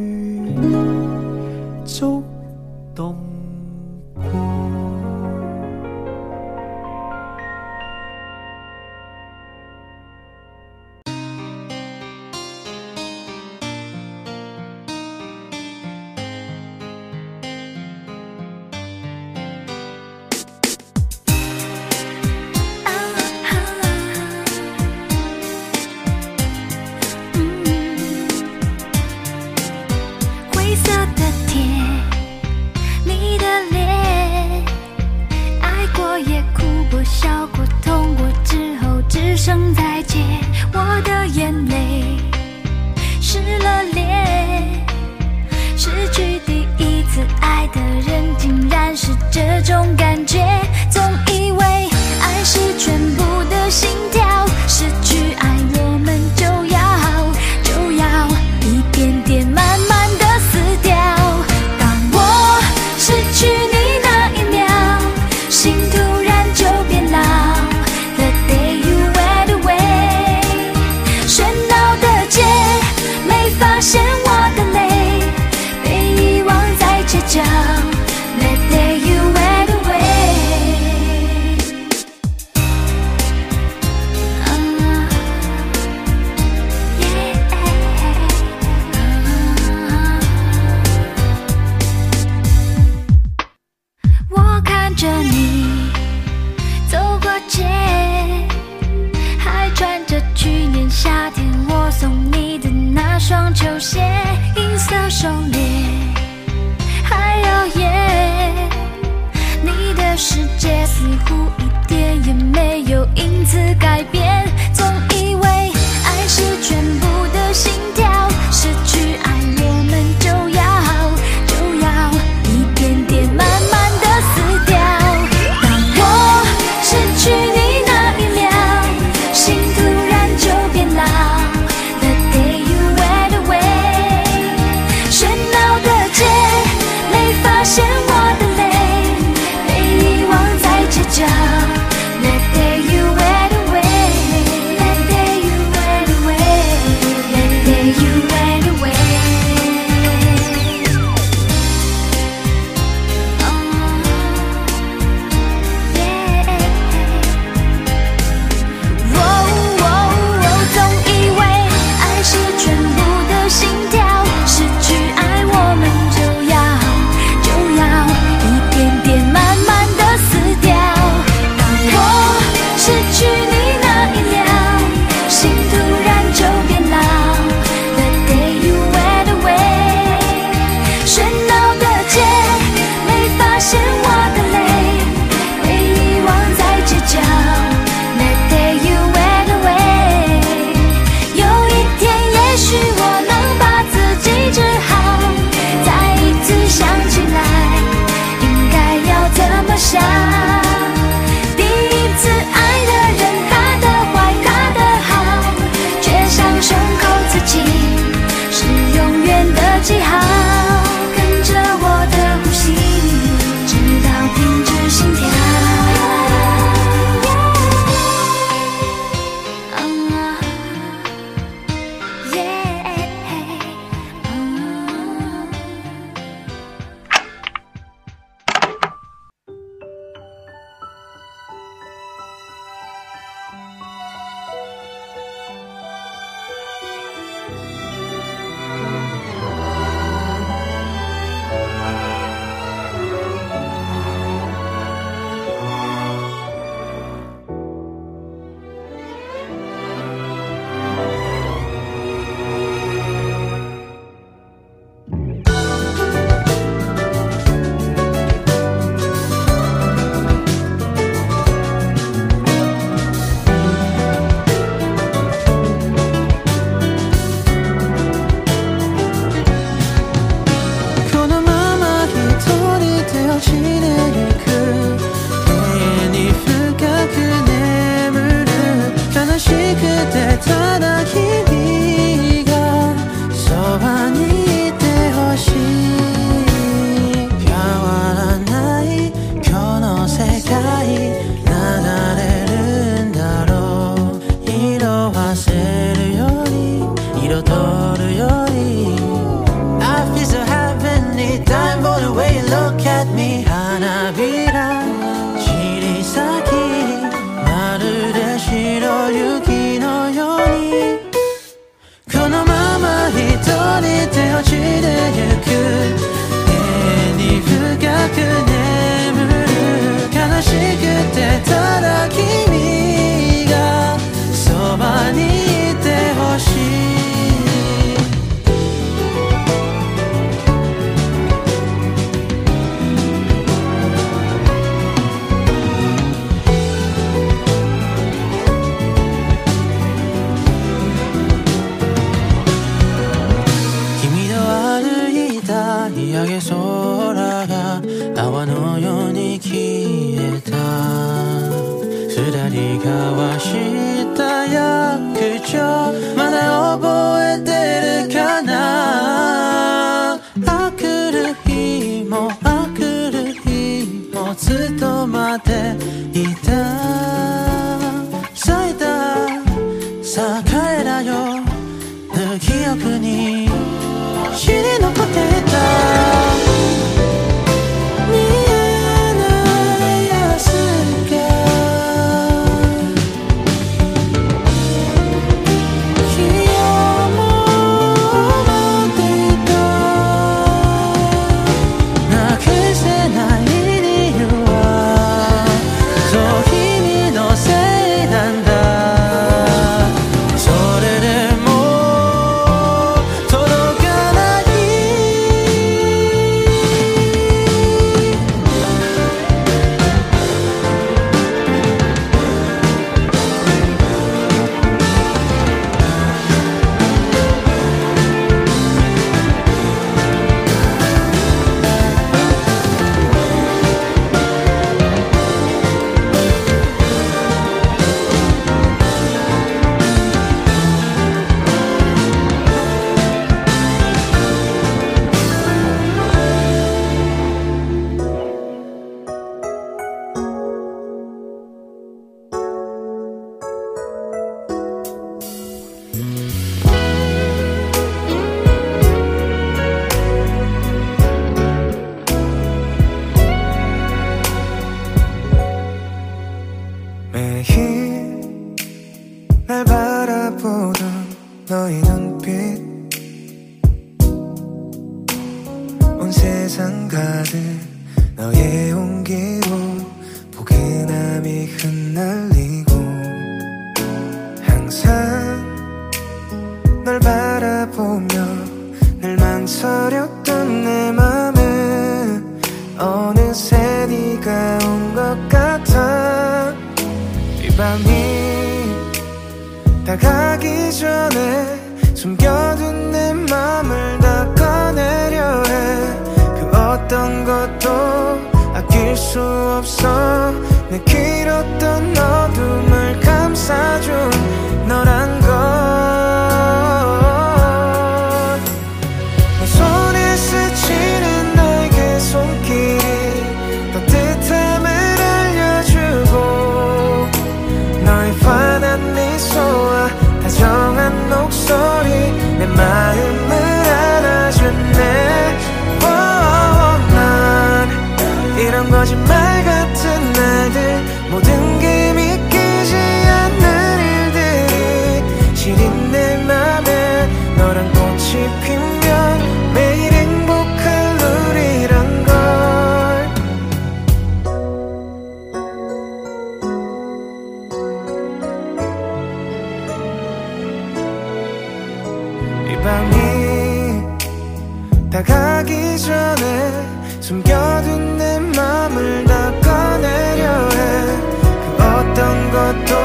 다가기 전에 숨겨둔 내 맘을 다 꺼내려 해그 어떤 것도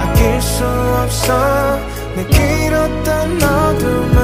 아낄 수 없어 내 길었던 너도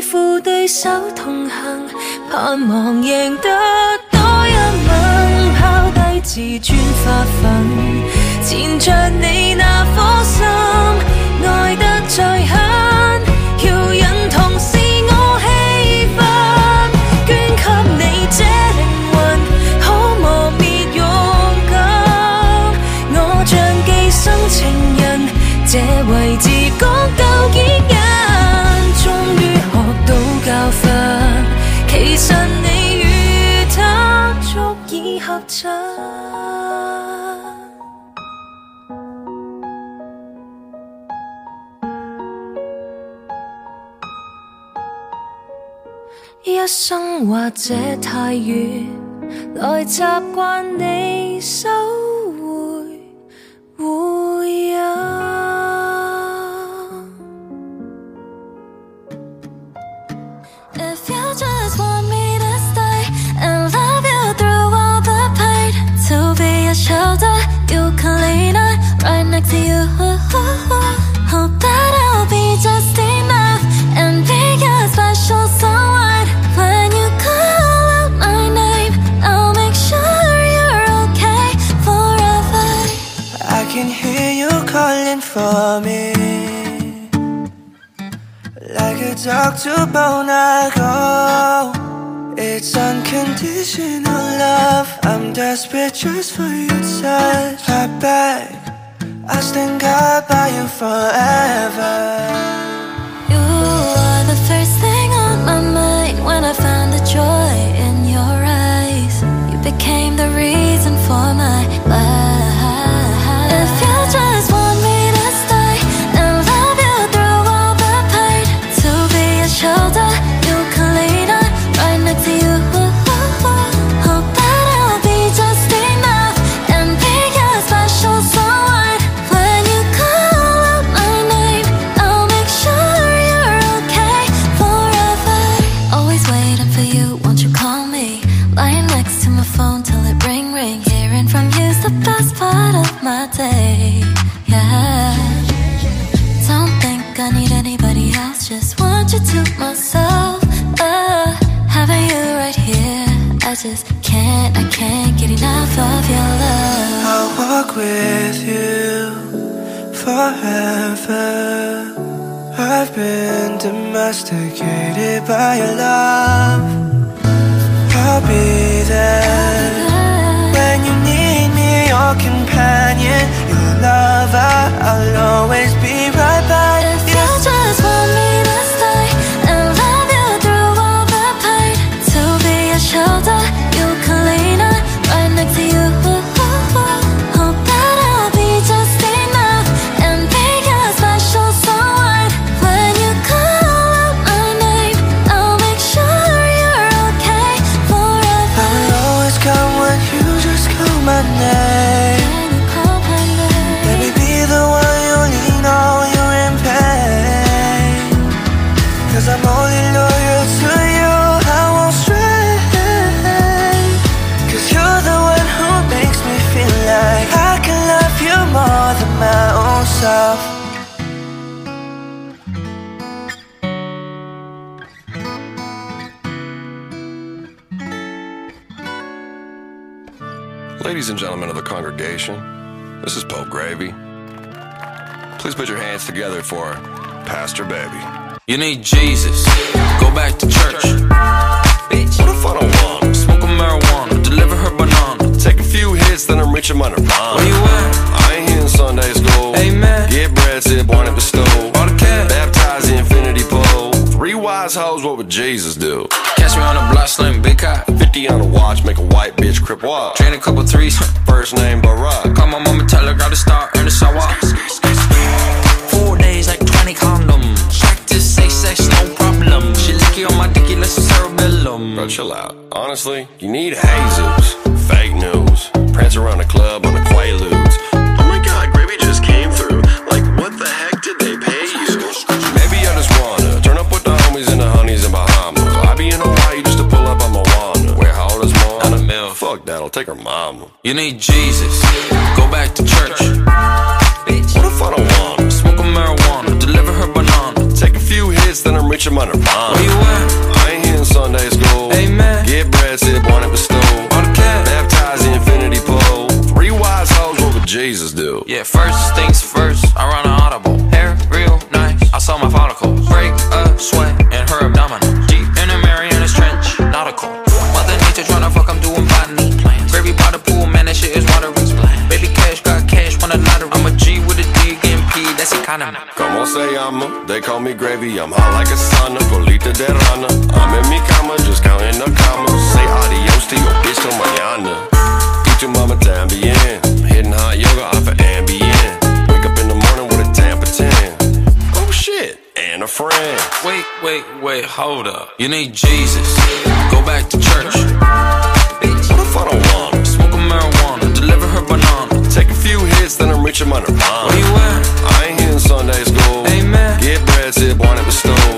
背负对手同行，盼望赢得多一吻，抛低自尊发奋，缠着你那颗心，爱得再狠，要忍痛是我气愤，捐给你这灵魂，可磨灭勇敢。我像寄生情人，这位置刚够挤。信你与他足以合衬，一生或者太远，来习惯你收回回荫。right next to you Hope that I'll be just enough And be your special someone When you call out my name I'll make sure you're okay forever I can hear you calling for me Like a dog to bone I go it's unconditional love I'm desperate just for your touch Hop back I stand guard by you forever You are the first thing on my mind When I find the joy got to myself. Oh, having you right here. I just can't, I can't get enough of your love. I'll walk with you forever. I've been domesticated by your love. I'll be there when you need me, your companion, your lover. I'll always be right by. congregation. This is Pope Gravy. Please put your hands together for Pastor Baby. You need Jesus. Go back to church. Bitch, what if I don't want him? Smoke a marijuana, deliver her banana. Take a few hits, then I'm reaching my nirvana. Where you at? I ain't here in Sunday school. Amen. Get bread, sit, born at the stove. Three wise hoes, what would Jesus do? Catch me on the block, slim big cop. 50 on a watch, make a white bitch crip walk. Train a couple threes, first name Barack. Call my mama, tell her, got to start in the sidewalk. Four days like 20 condoms. Practice safe sex, no problem. She licky on my dicky, let's cerebellum. Bro, chill out. Honestly, you need hazels. Fake news. Prance around the club on the Quaaludes. dad. will take her mom. You need Jesus. Go back to church. What if I don't want her? Smoke a marijuana. Deliver her banana. Take a few hits, then I'm reaching on her bomb. Where you at? I ain't here in Sunday school. Amen. Get bread, sit on it with On the cat. Baptize the infinity pool. Three wise hoes, what would Jesus do? Yeah, first things first. I run an audible. Hair real nice. I saw my follicles. Break a sweat in her abdominal. Canama. Como se llama? They call me gravy. I'm hot like a sauna, polita de rana. I'm in mi cama, just counting the commas. Say adios to your bitch till mañana. Teach your mama también. Hitting hot yoga off of ambient. Wake up in the morning with a Tampa 10. Oh shit, and a friend. Wait, wait, wait, hold up. You need Jesus. Go back to church. Bitch, what if I don't want him? Smoke a marijuana, deliver her banana. Take a few hits, then I'm reaching my nirvana. Where you at? I ain't Sunday's Sunday school. Amen. Get bread, sit, one at the stool.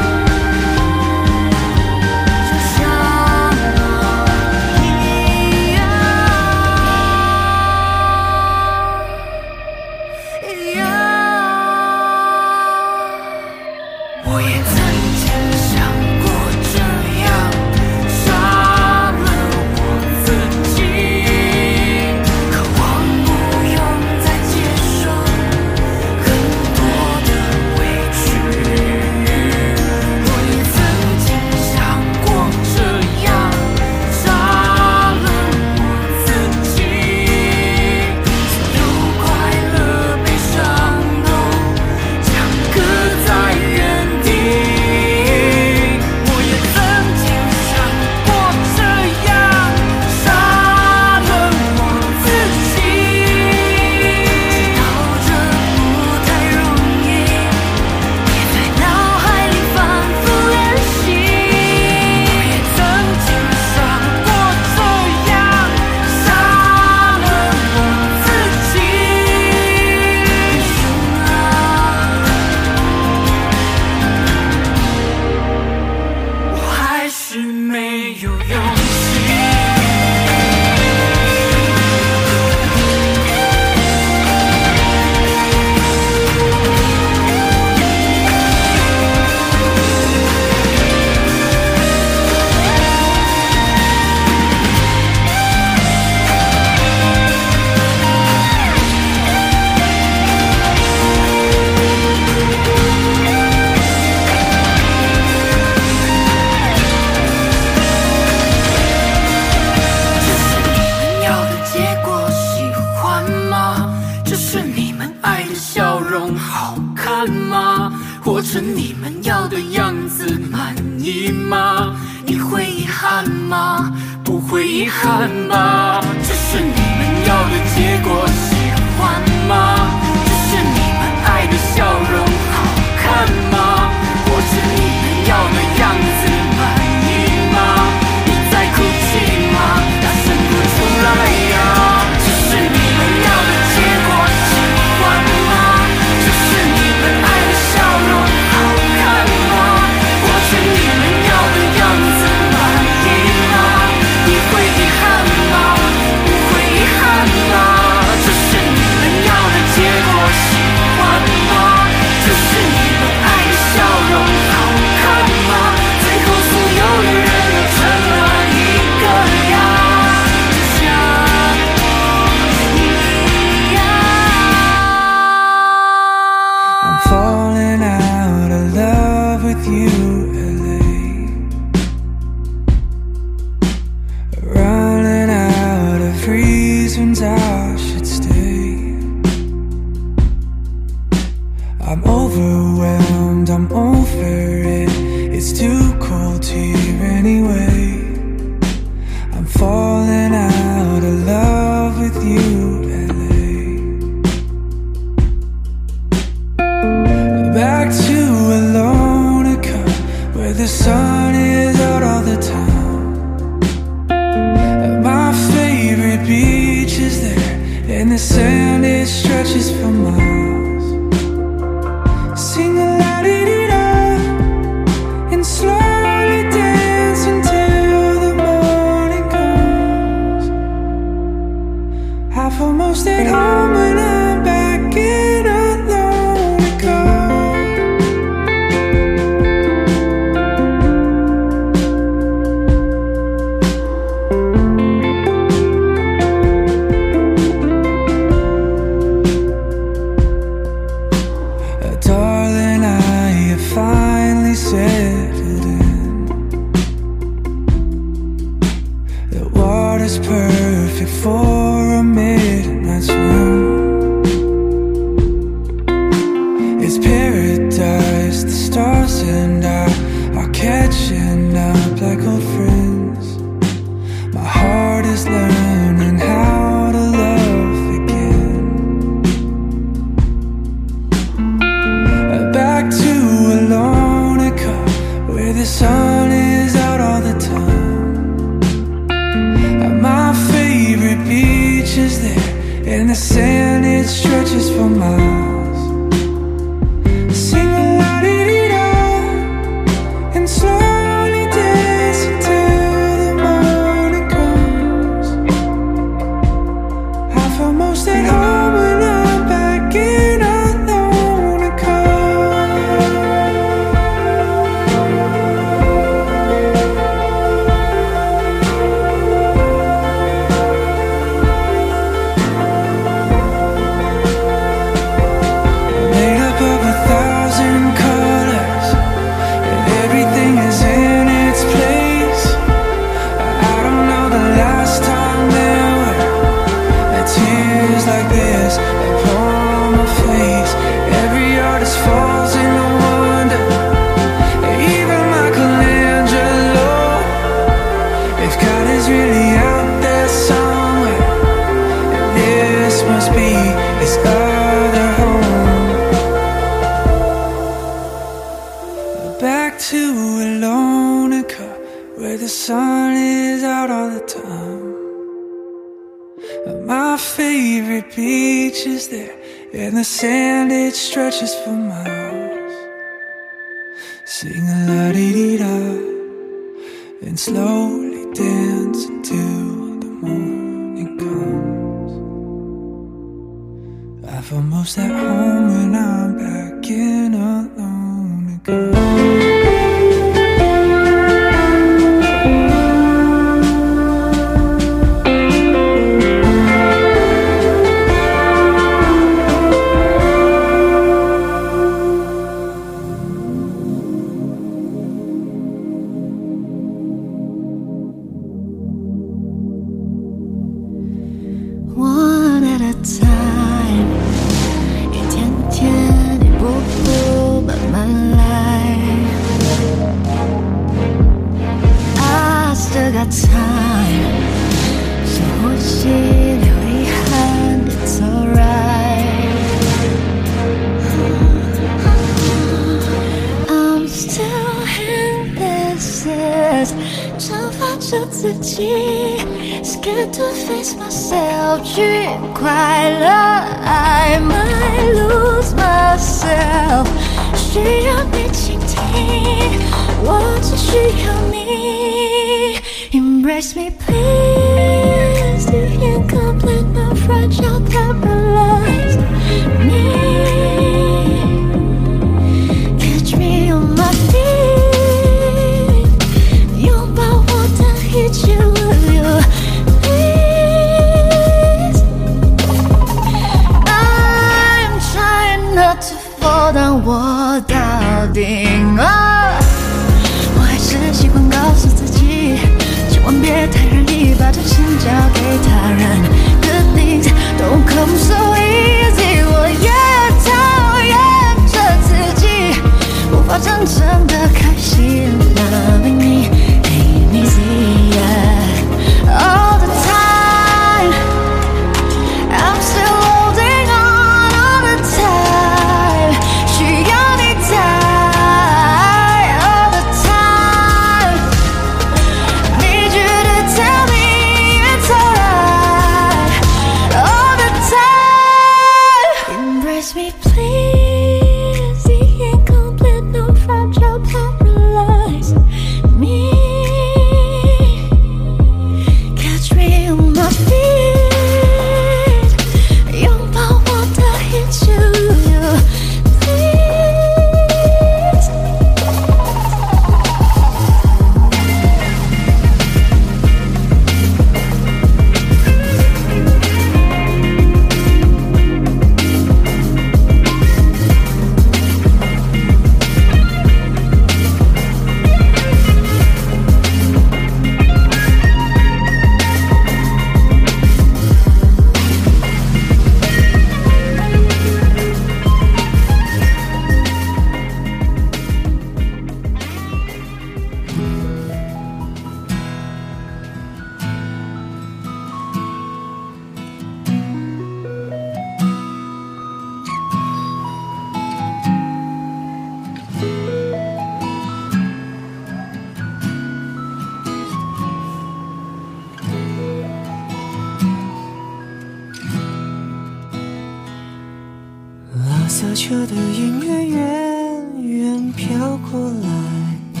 车的音乐远远飘过来，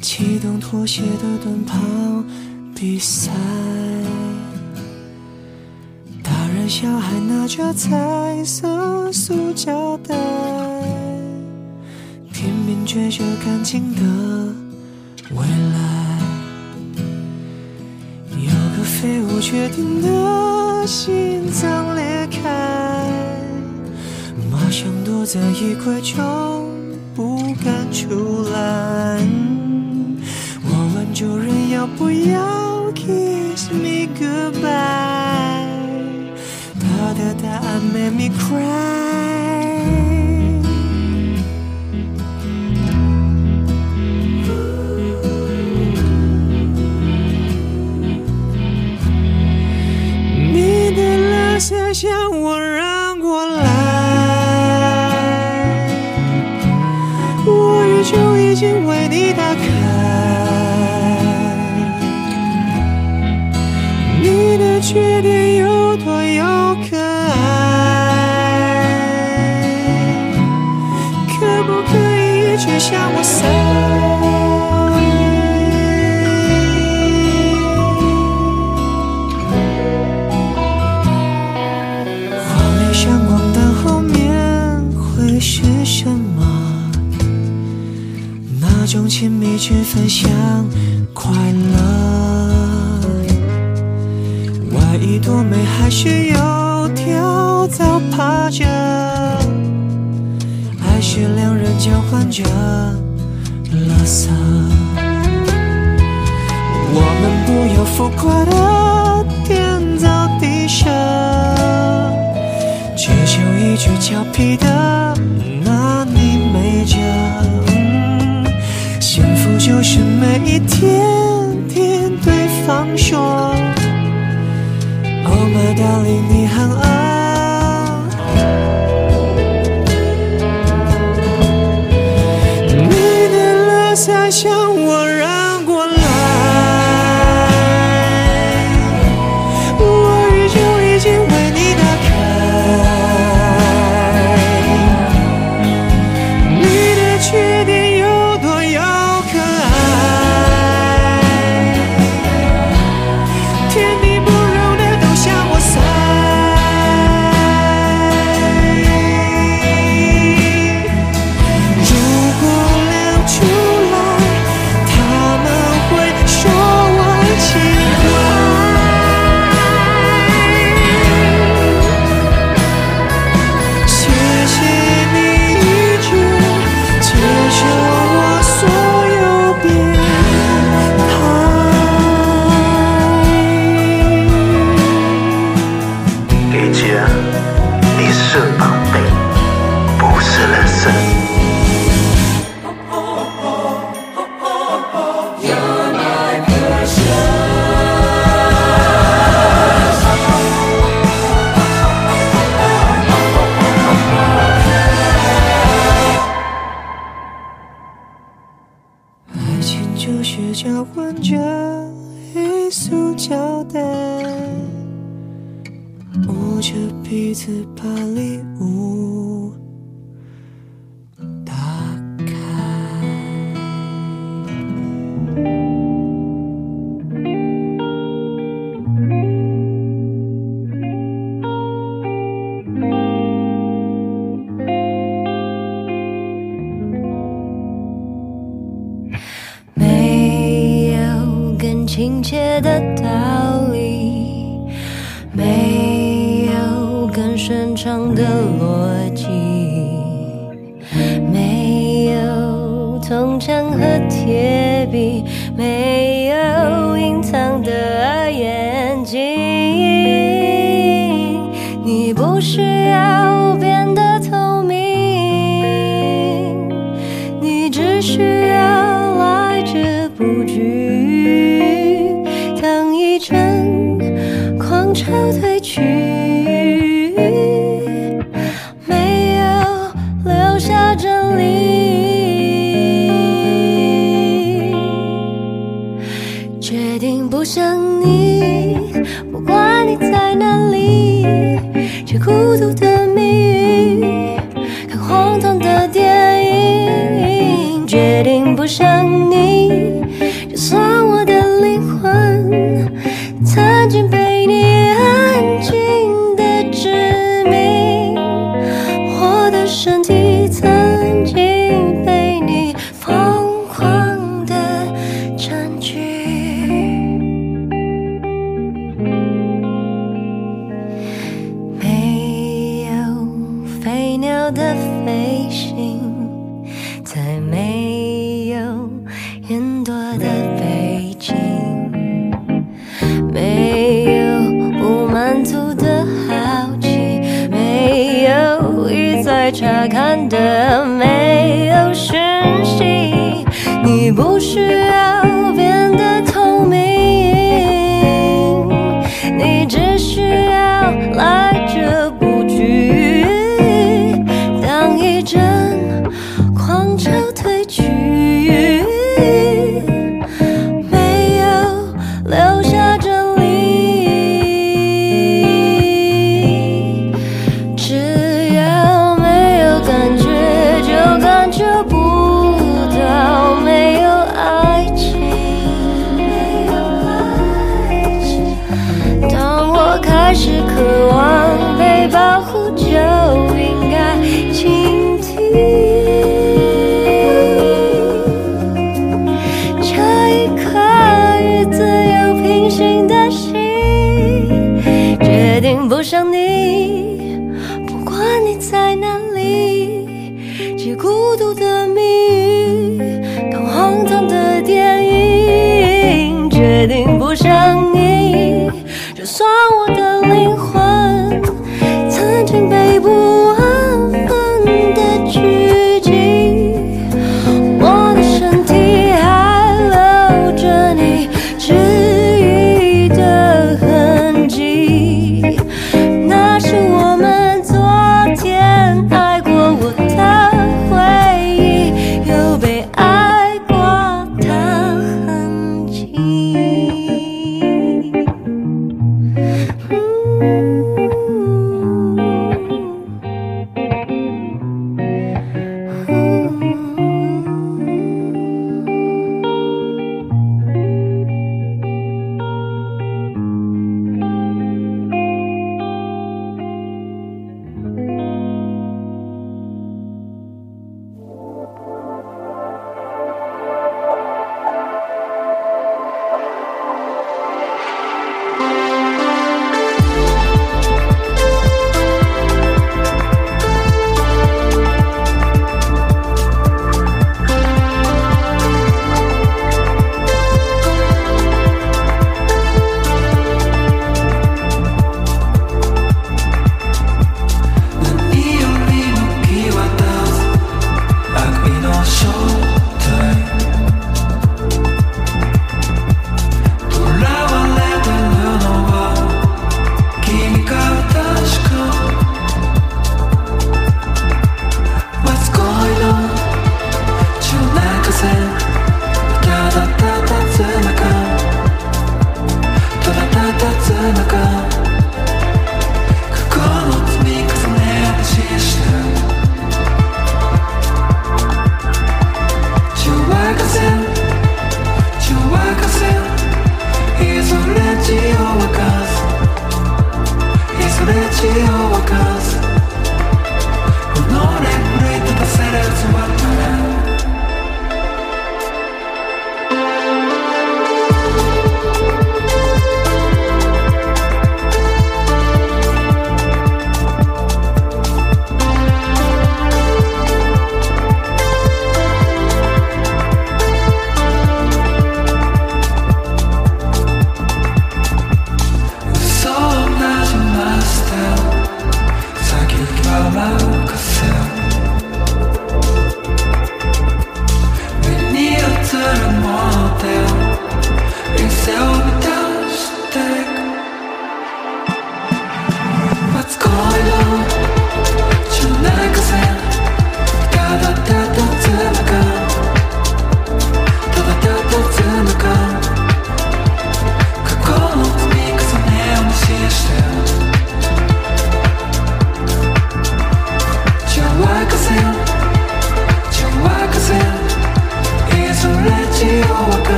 启动拖鞋的短跑比赛，大人小孩拿着彩色塑胶袋，拼命追着干净的未来，有个飞舞决定的心脏裂开。在衣柜就不敢出来。我问主人要不要 kiss me goodbye，他的答案 make me cry。分享快乐，外衣多美，还是有条蚤爬着，还是两人交换着垃圾。我们不要浮夸的天造地设，只求一句俏皮的。在想。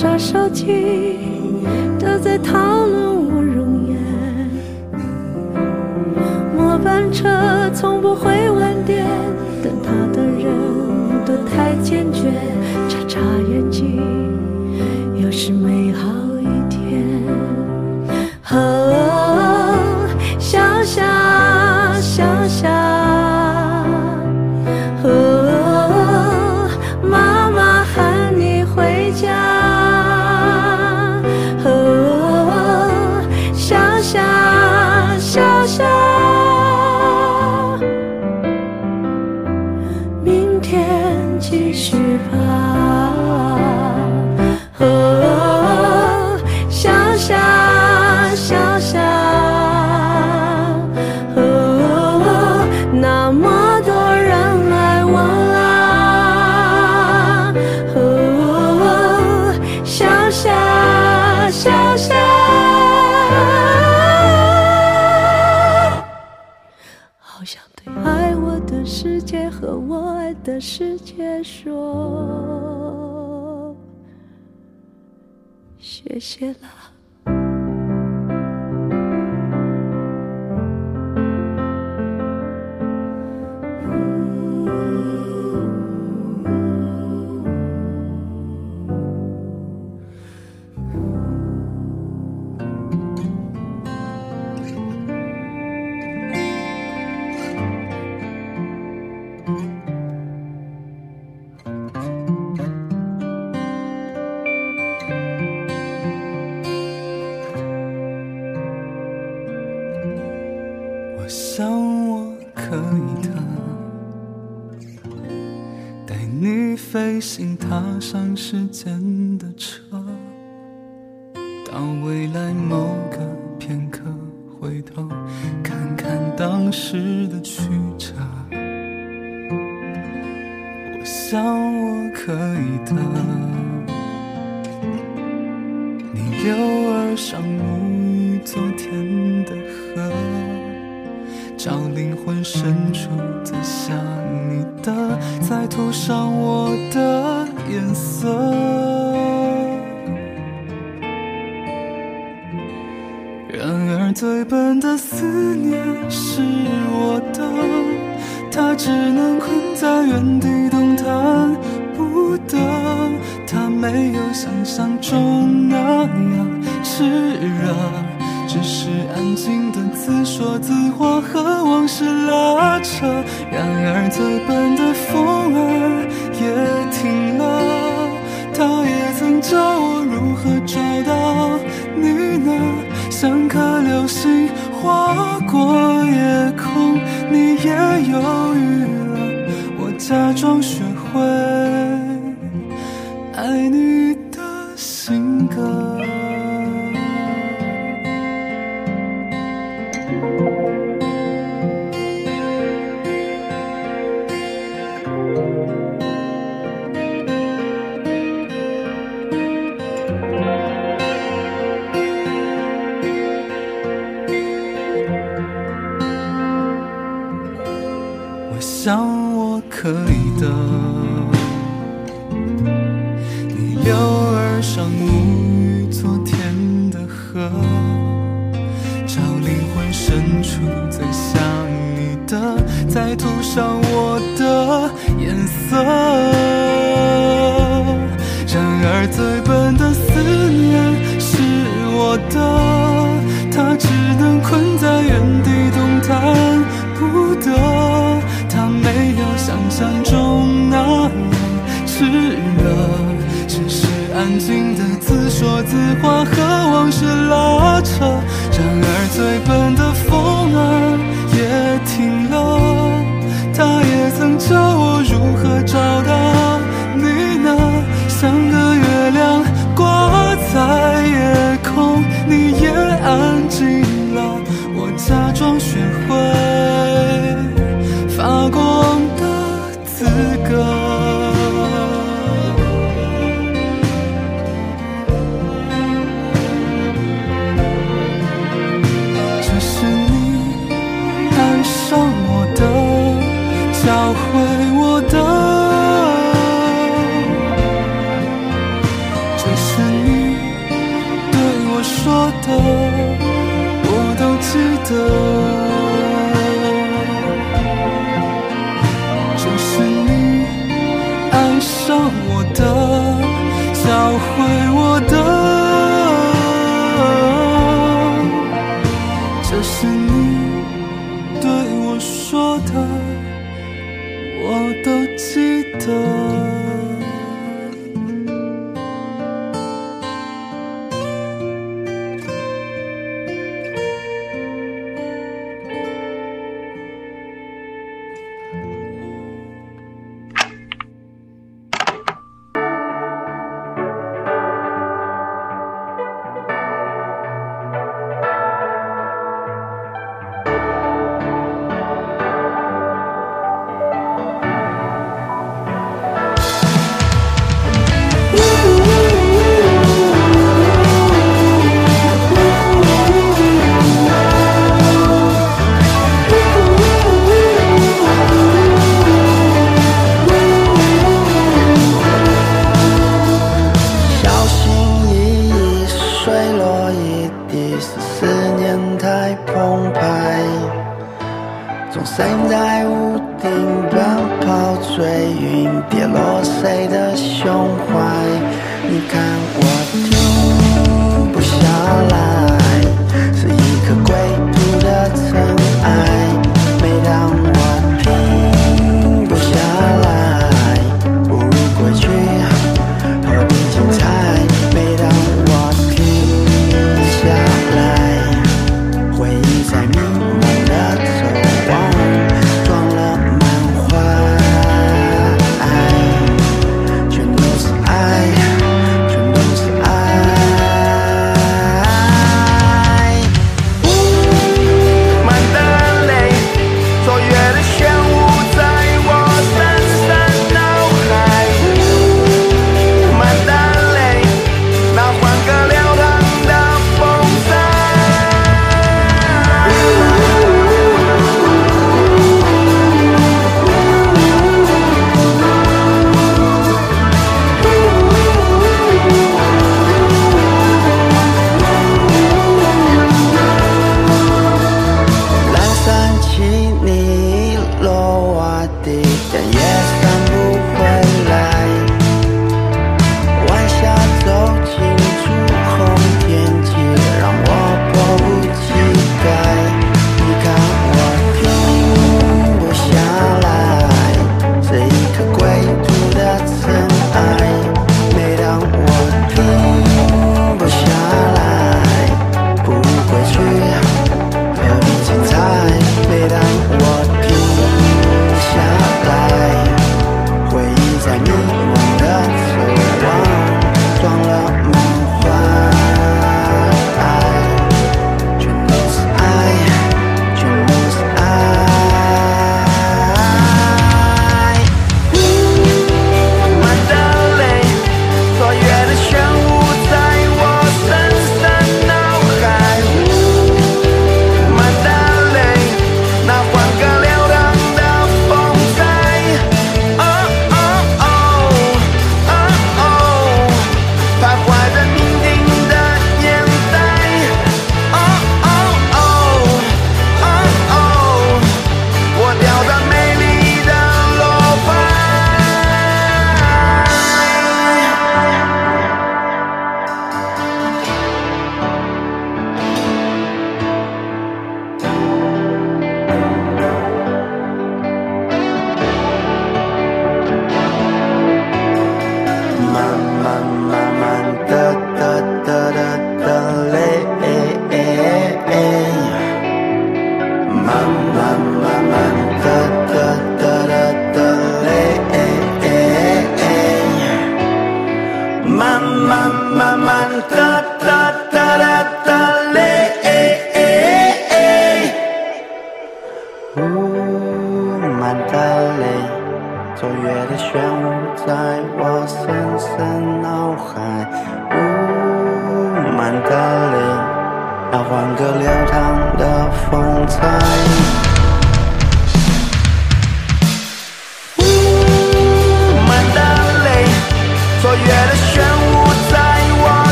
杀手机。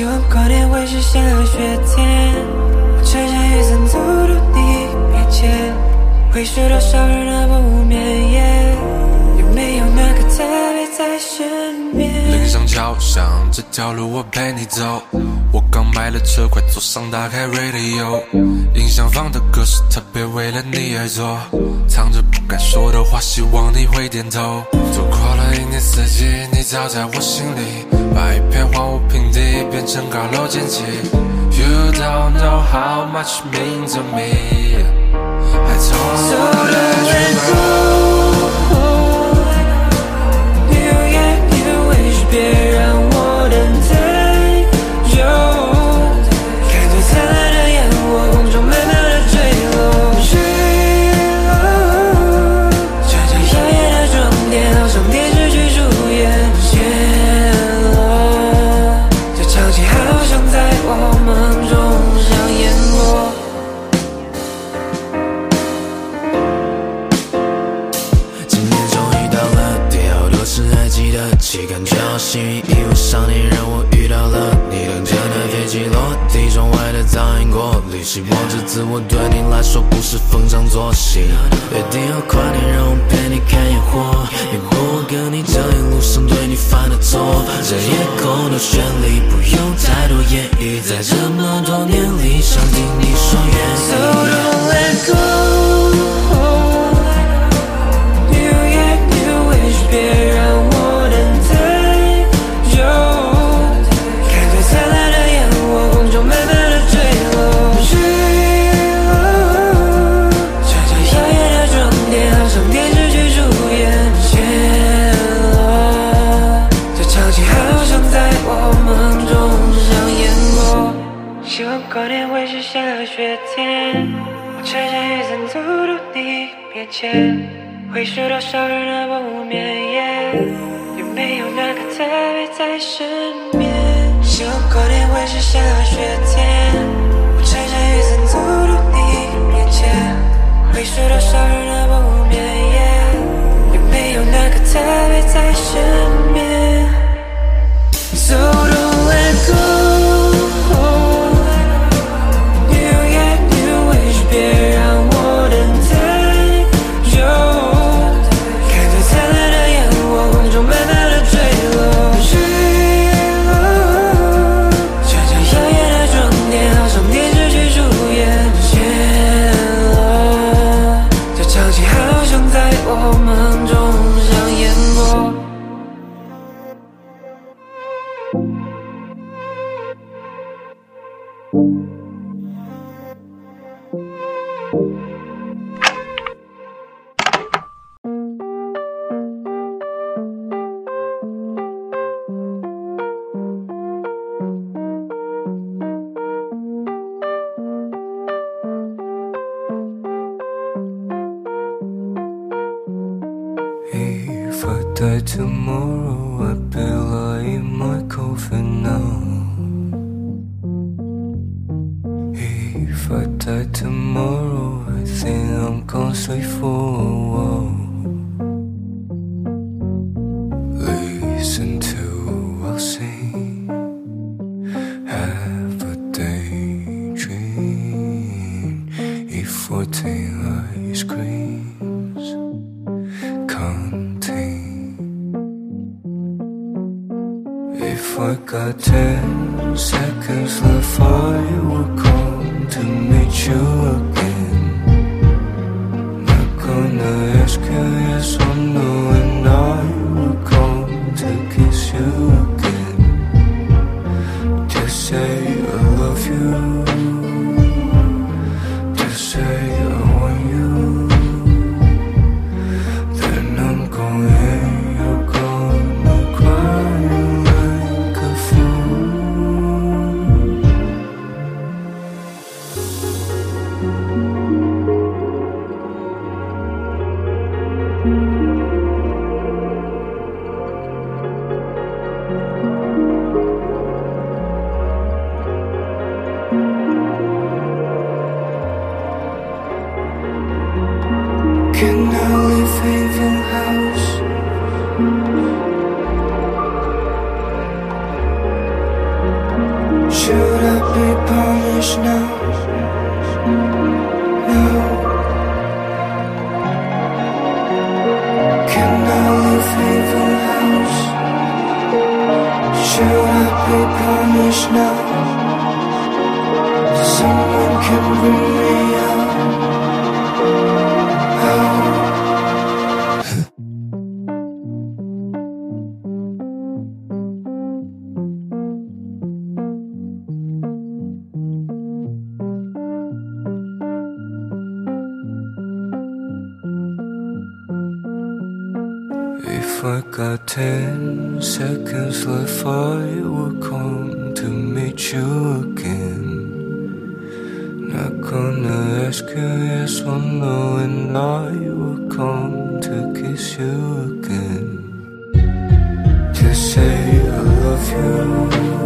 希望跨年会是下雪天，我撑着雨伞走到你面前，会是多少人的不眠夜？有没有那个特别在身边？铃声敲响，这条路我陪你走。我刚买了车，快坐上，打开 radio。音响放的歌是特别为了你而做，藏着不敢说的话，希望你会点头。走过了一年四季，你早在我心里。把一片荒芜平地变成高楼建起。You don't know how much means to me. I told you. So 希望这次我对你来说不是逢场作戏。约定好快点让我陪你看烟火，弥补跟你这一路上对你犯的错。这夜空的绚丽，不用太多言语，在这么多年里，想听你说愿意。So don't let go. 会是多少人的不眠夜？有没有那个特别在身边？会是下雪天，我雨伞走你面前。会的不眠夜？有没有那个特别在身边？走。Ten seconds left, I will come to meet you again. Not gonna ask you yes or no, and I will come to kiss you again. Just say I love you.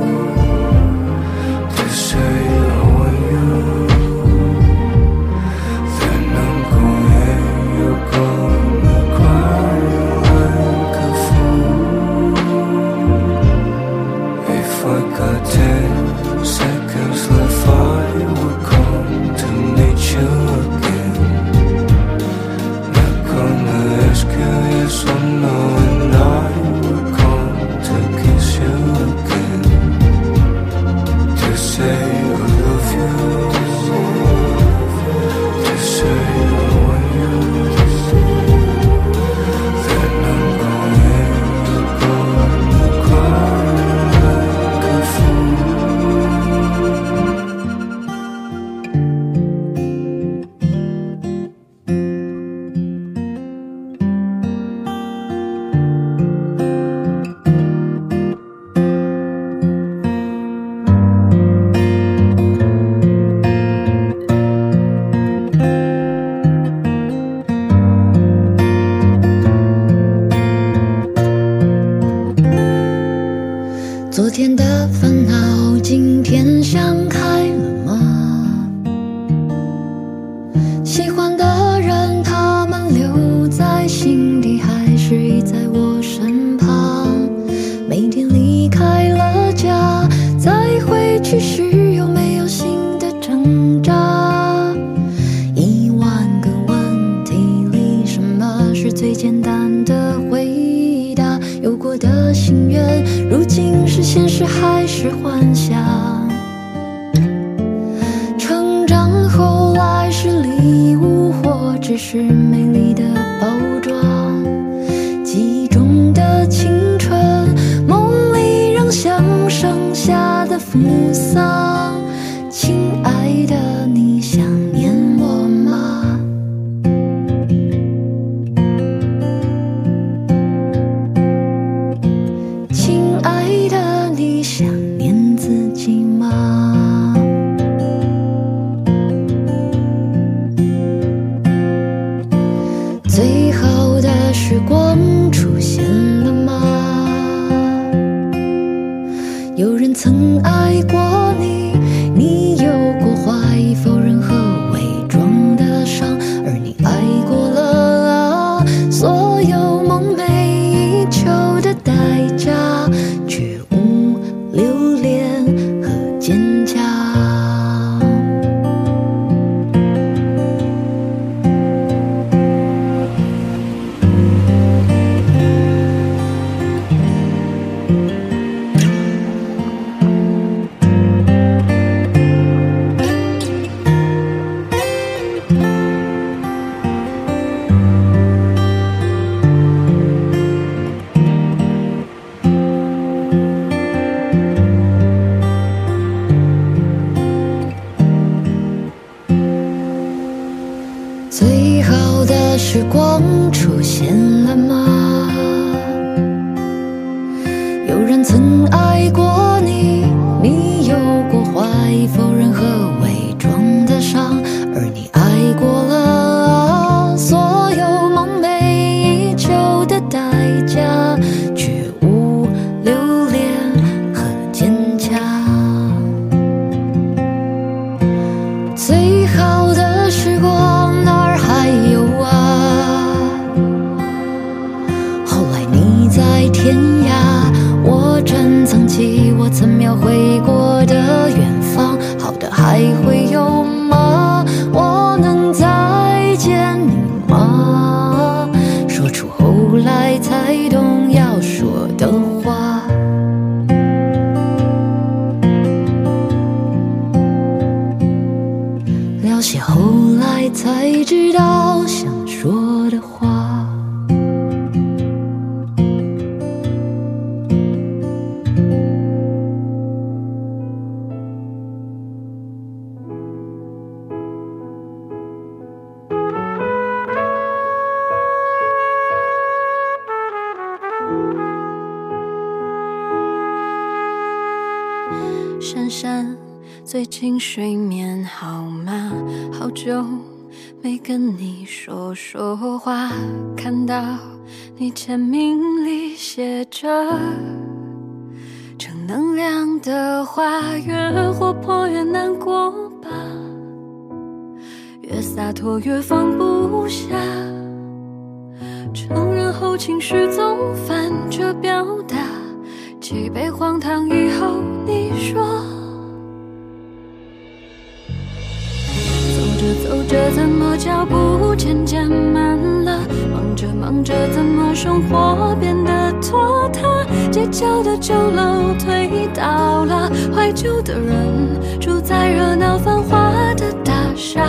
住在热闹繁华的大厦，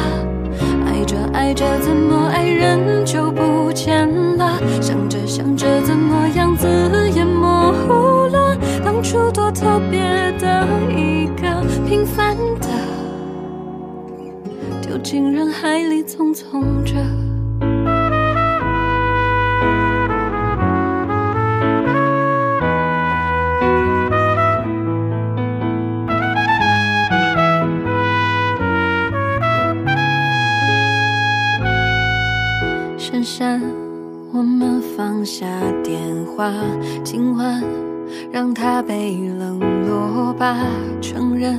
爱着爱着，怎么爱人就不见了？想着想着，怎么样子也模糊了。当初多特别的一个平凡的，丢进人海里匆匆着。话，今晚让它被冷落吧。承认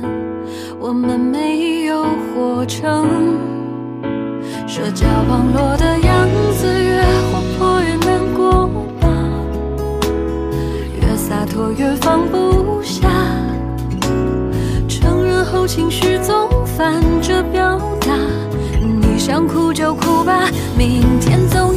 我们没有活成社交网络的样子，越活泼越难过吧，越洒脱越放不下。承认后情绪总反着表达，你想哭就哭吧，明天总。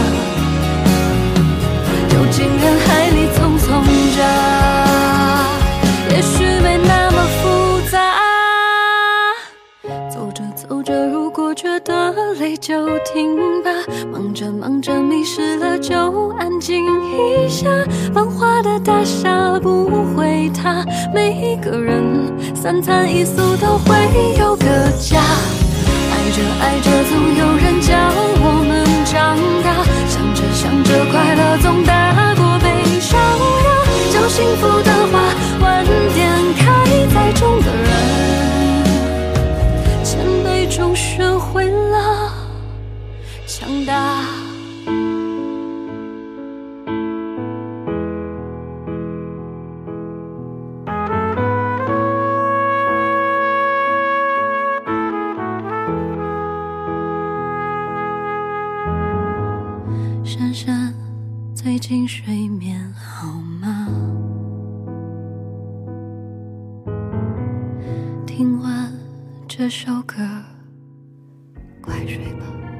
人海里匆匆着，也许没那么复杂。走着走着，如果觉得累就停吧；忙着忙着，迷失了就安静一下。繁华的大厦不会塌，每一个人三餐一宿都会有个家。爱着爱着，总有人教我们长大；想着想着，快乐总。照亮，将幸福的花晚点开，在中的人，谦卑中学会了强大。首歌，快睡吧。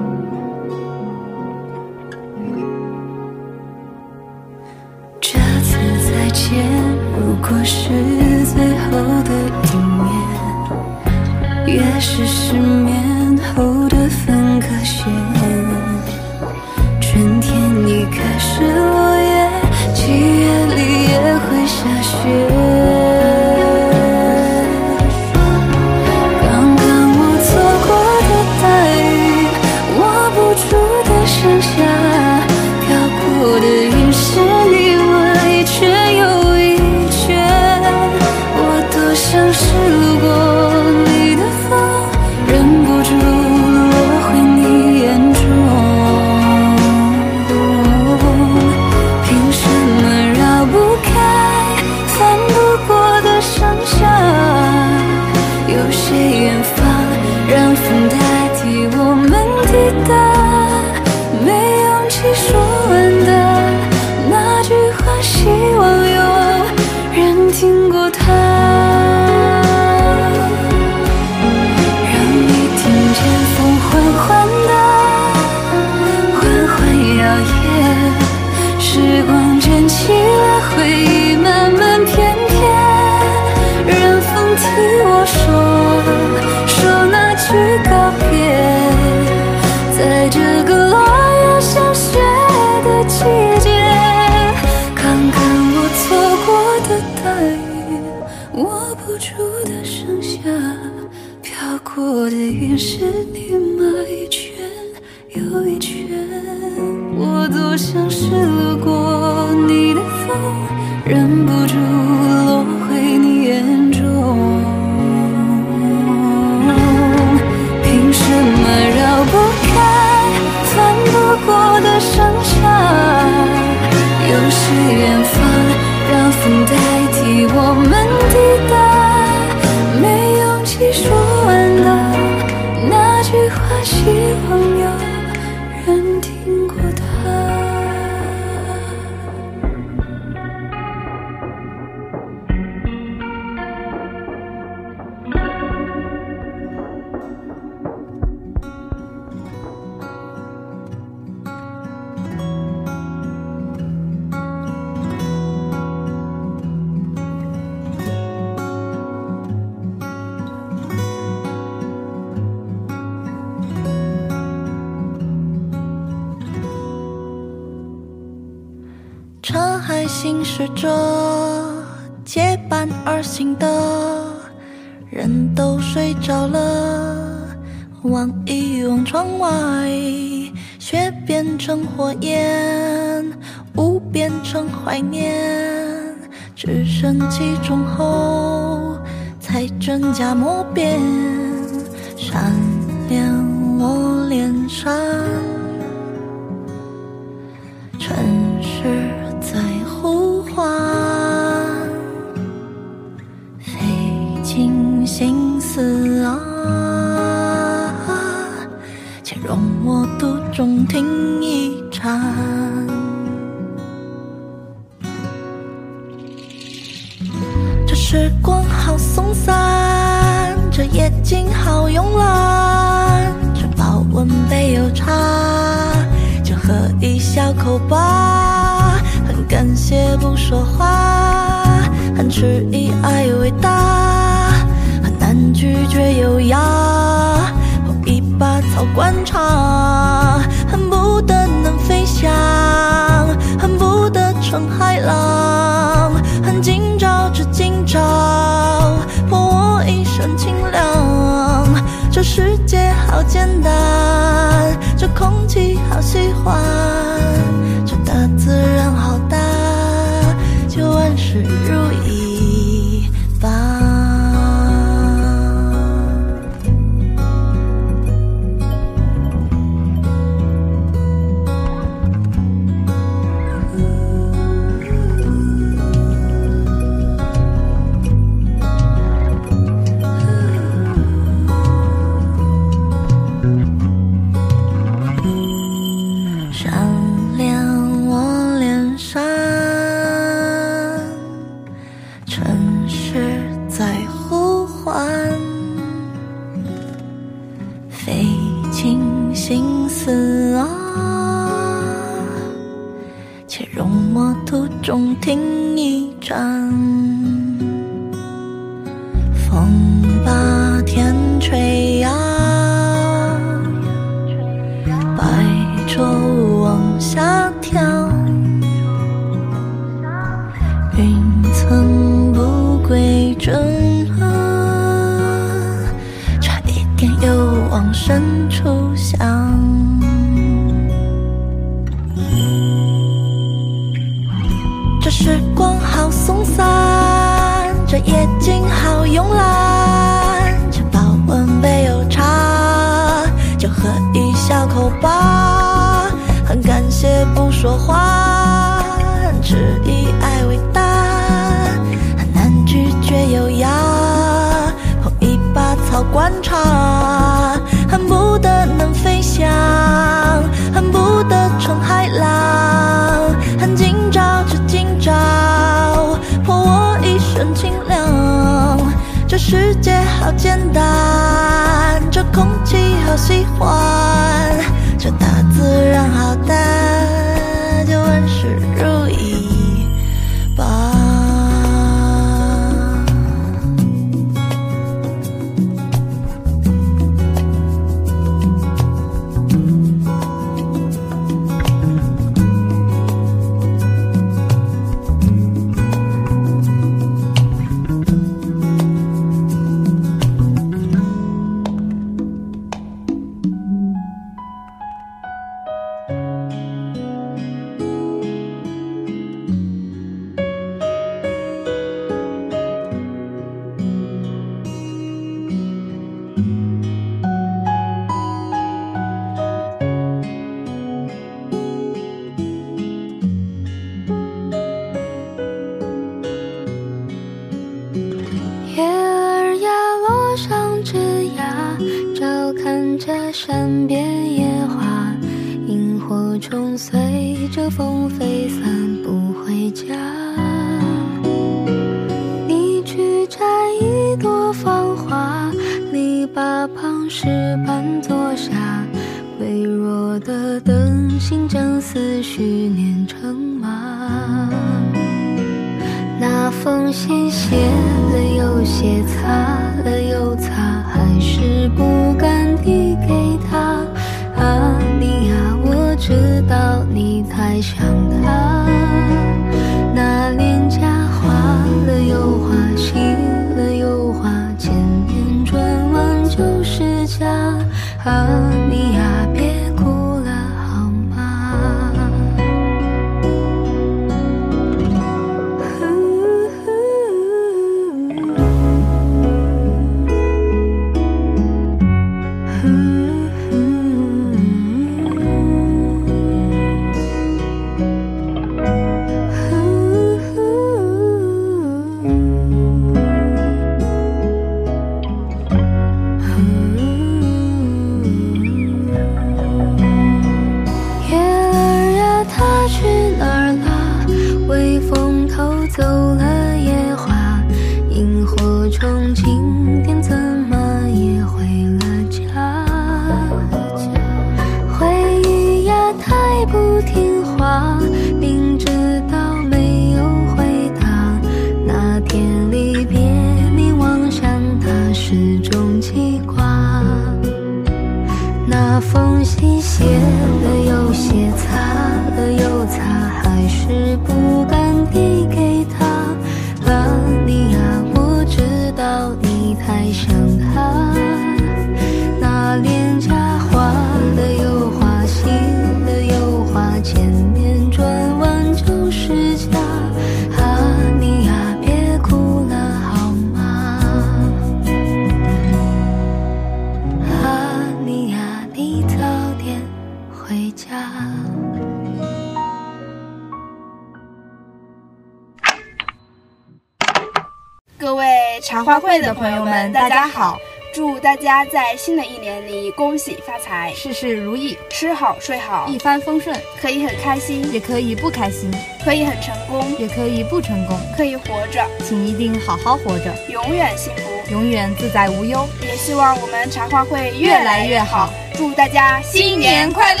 家在新的一年里，恭喜发财，事事如意，吃好睡好，一帆风顺，可以很开心，也可以不开心，可以很成功，也可以不成功，可以活着，请一定好好活着，永远幸福，永远自在无忧。也希望我们茶话会越来越好，祝大家新年快乐！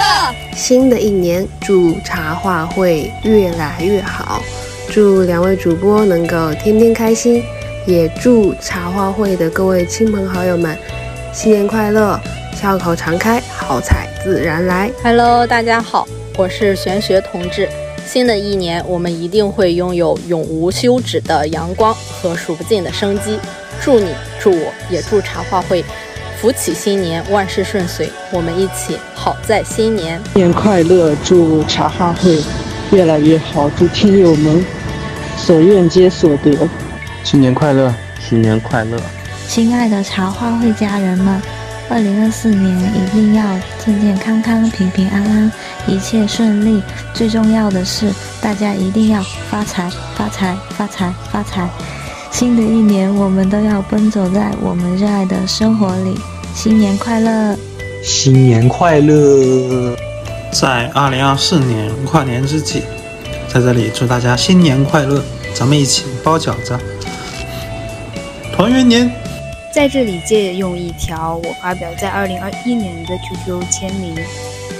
新的一年，祝茶话会越来越好，祝两位主播能够天天开心，也祝茶话会的各位亲朋好友们。新年快乐，笑口常开，好彩自然来。Hello，大家好，我是玄学同志。新的一年，我们一定会拥有永无休止的阳光和数不尽的生机。祝你，祝我，也祝茶话会，福启新年，万事顺遂。我们一起，好在新年。新年快乐，祝茶话会越来越好，祝听友们所愿皆所得。新年快乐，新年快乐。亲爱的茶话会家人们，二零二四年一定要健健康康、平平安安、一切顺利。最重要的是，大家一定要发财、发财、发财、发财！新的一年，我们都要奔走在我们热爱的生活里。新年快乐！新年快乐！在二零二四年跨年之际，在这里祝大家新年快乐！咱们一起包饺子，团圆年！在这里借用一条我发表在二零二一年的 QQ 签名：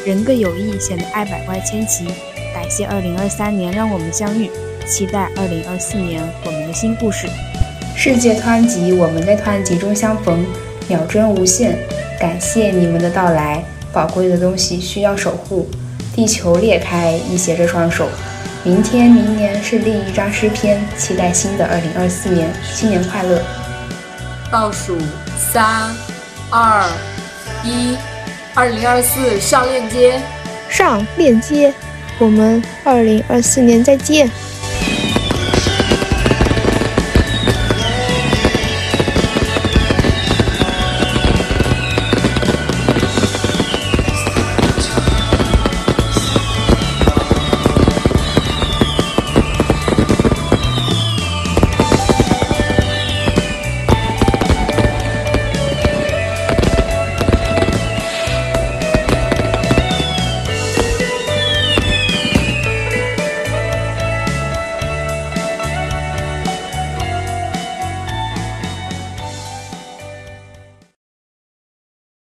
人各有异，显得爱百万千奇。感谢二零二三年让我们相遇，期待二零二四年我们的新故事。世界湍急，我们在湍急中相逢。秒针无限，感谢你们的到来。宝贵的东西需要守护。地球裂开，你携着双手。明天、明年是另一张诗篇，期待新的二零二四年。新年快乐。倒数三、二、一，二零二四上链接，上链接，我们二零二四年再见。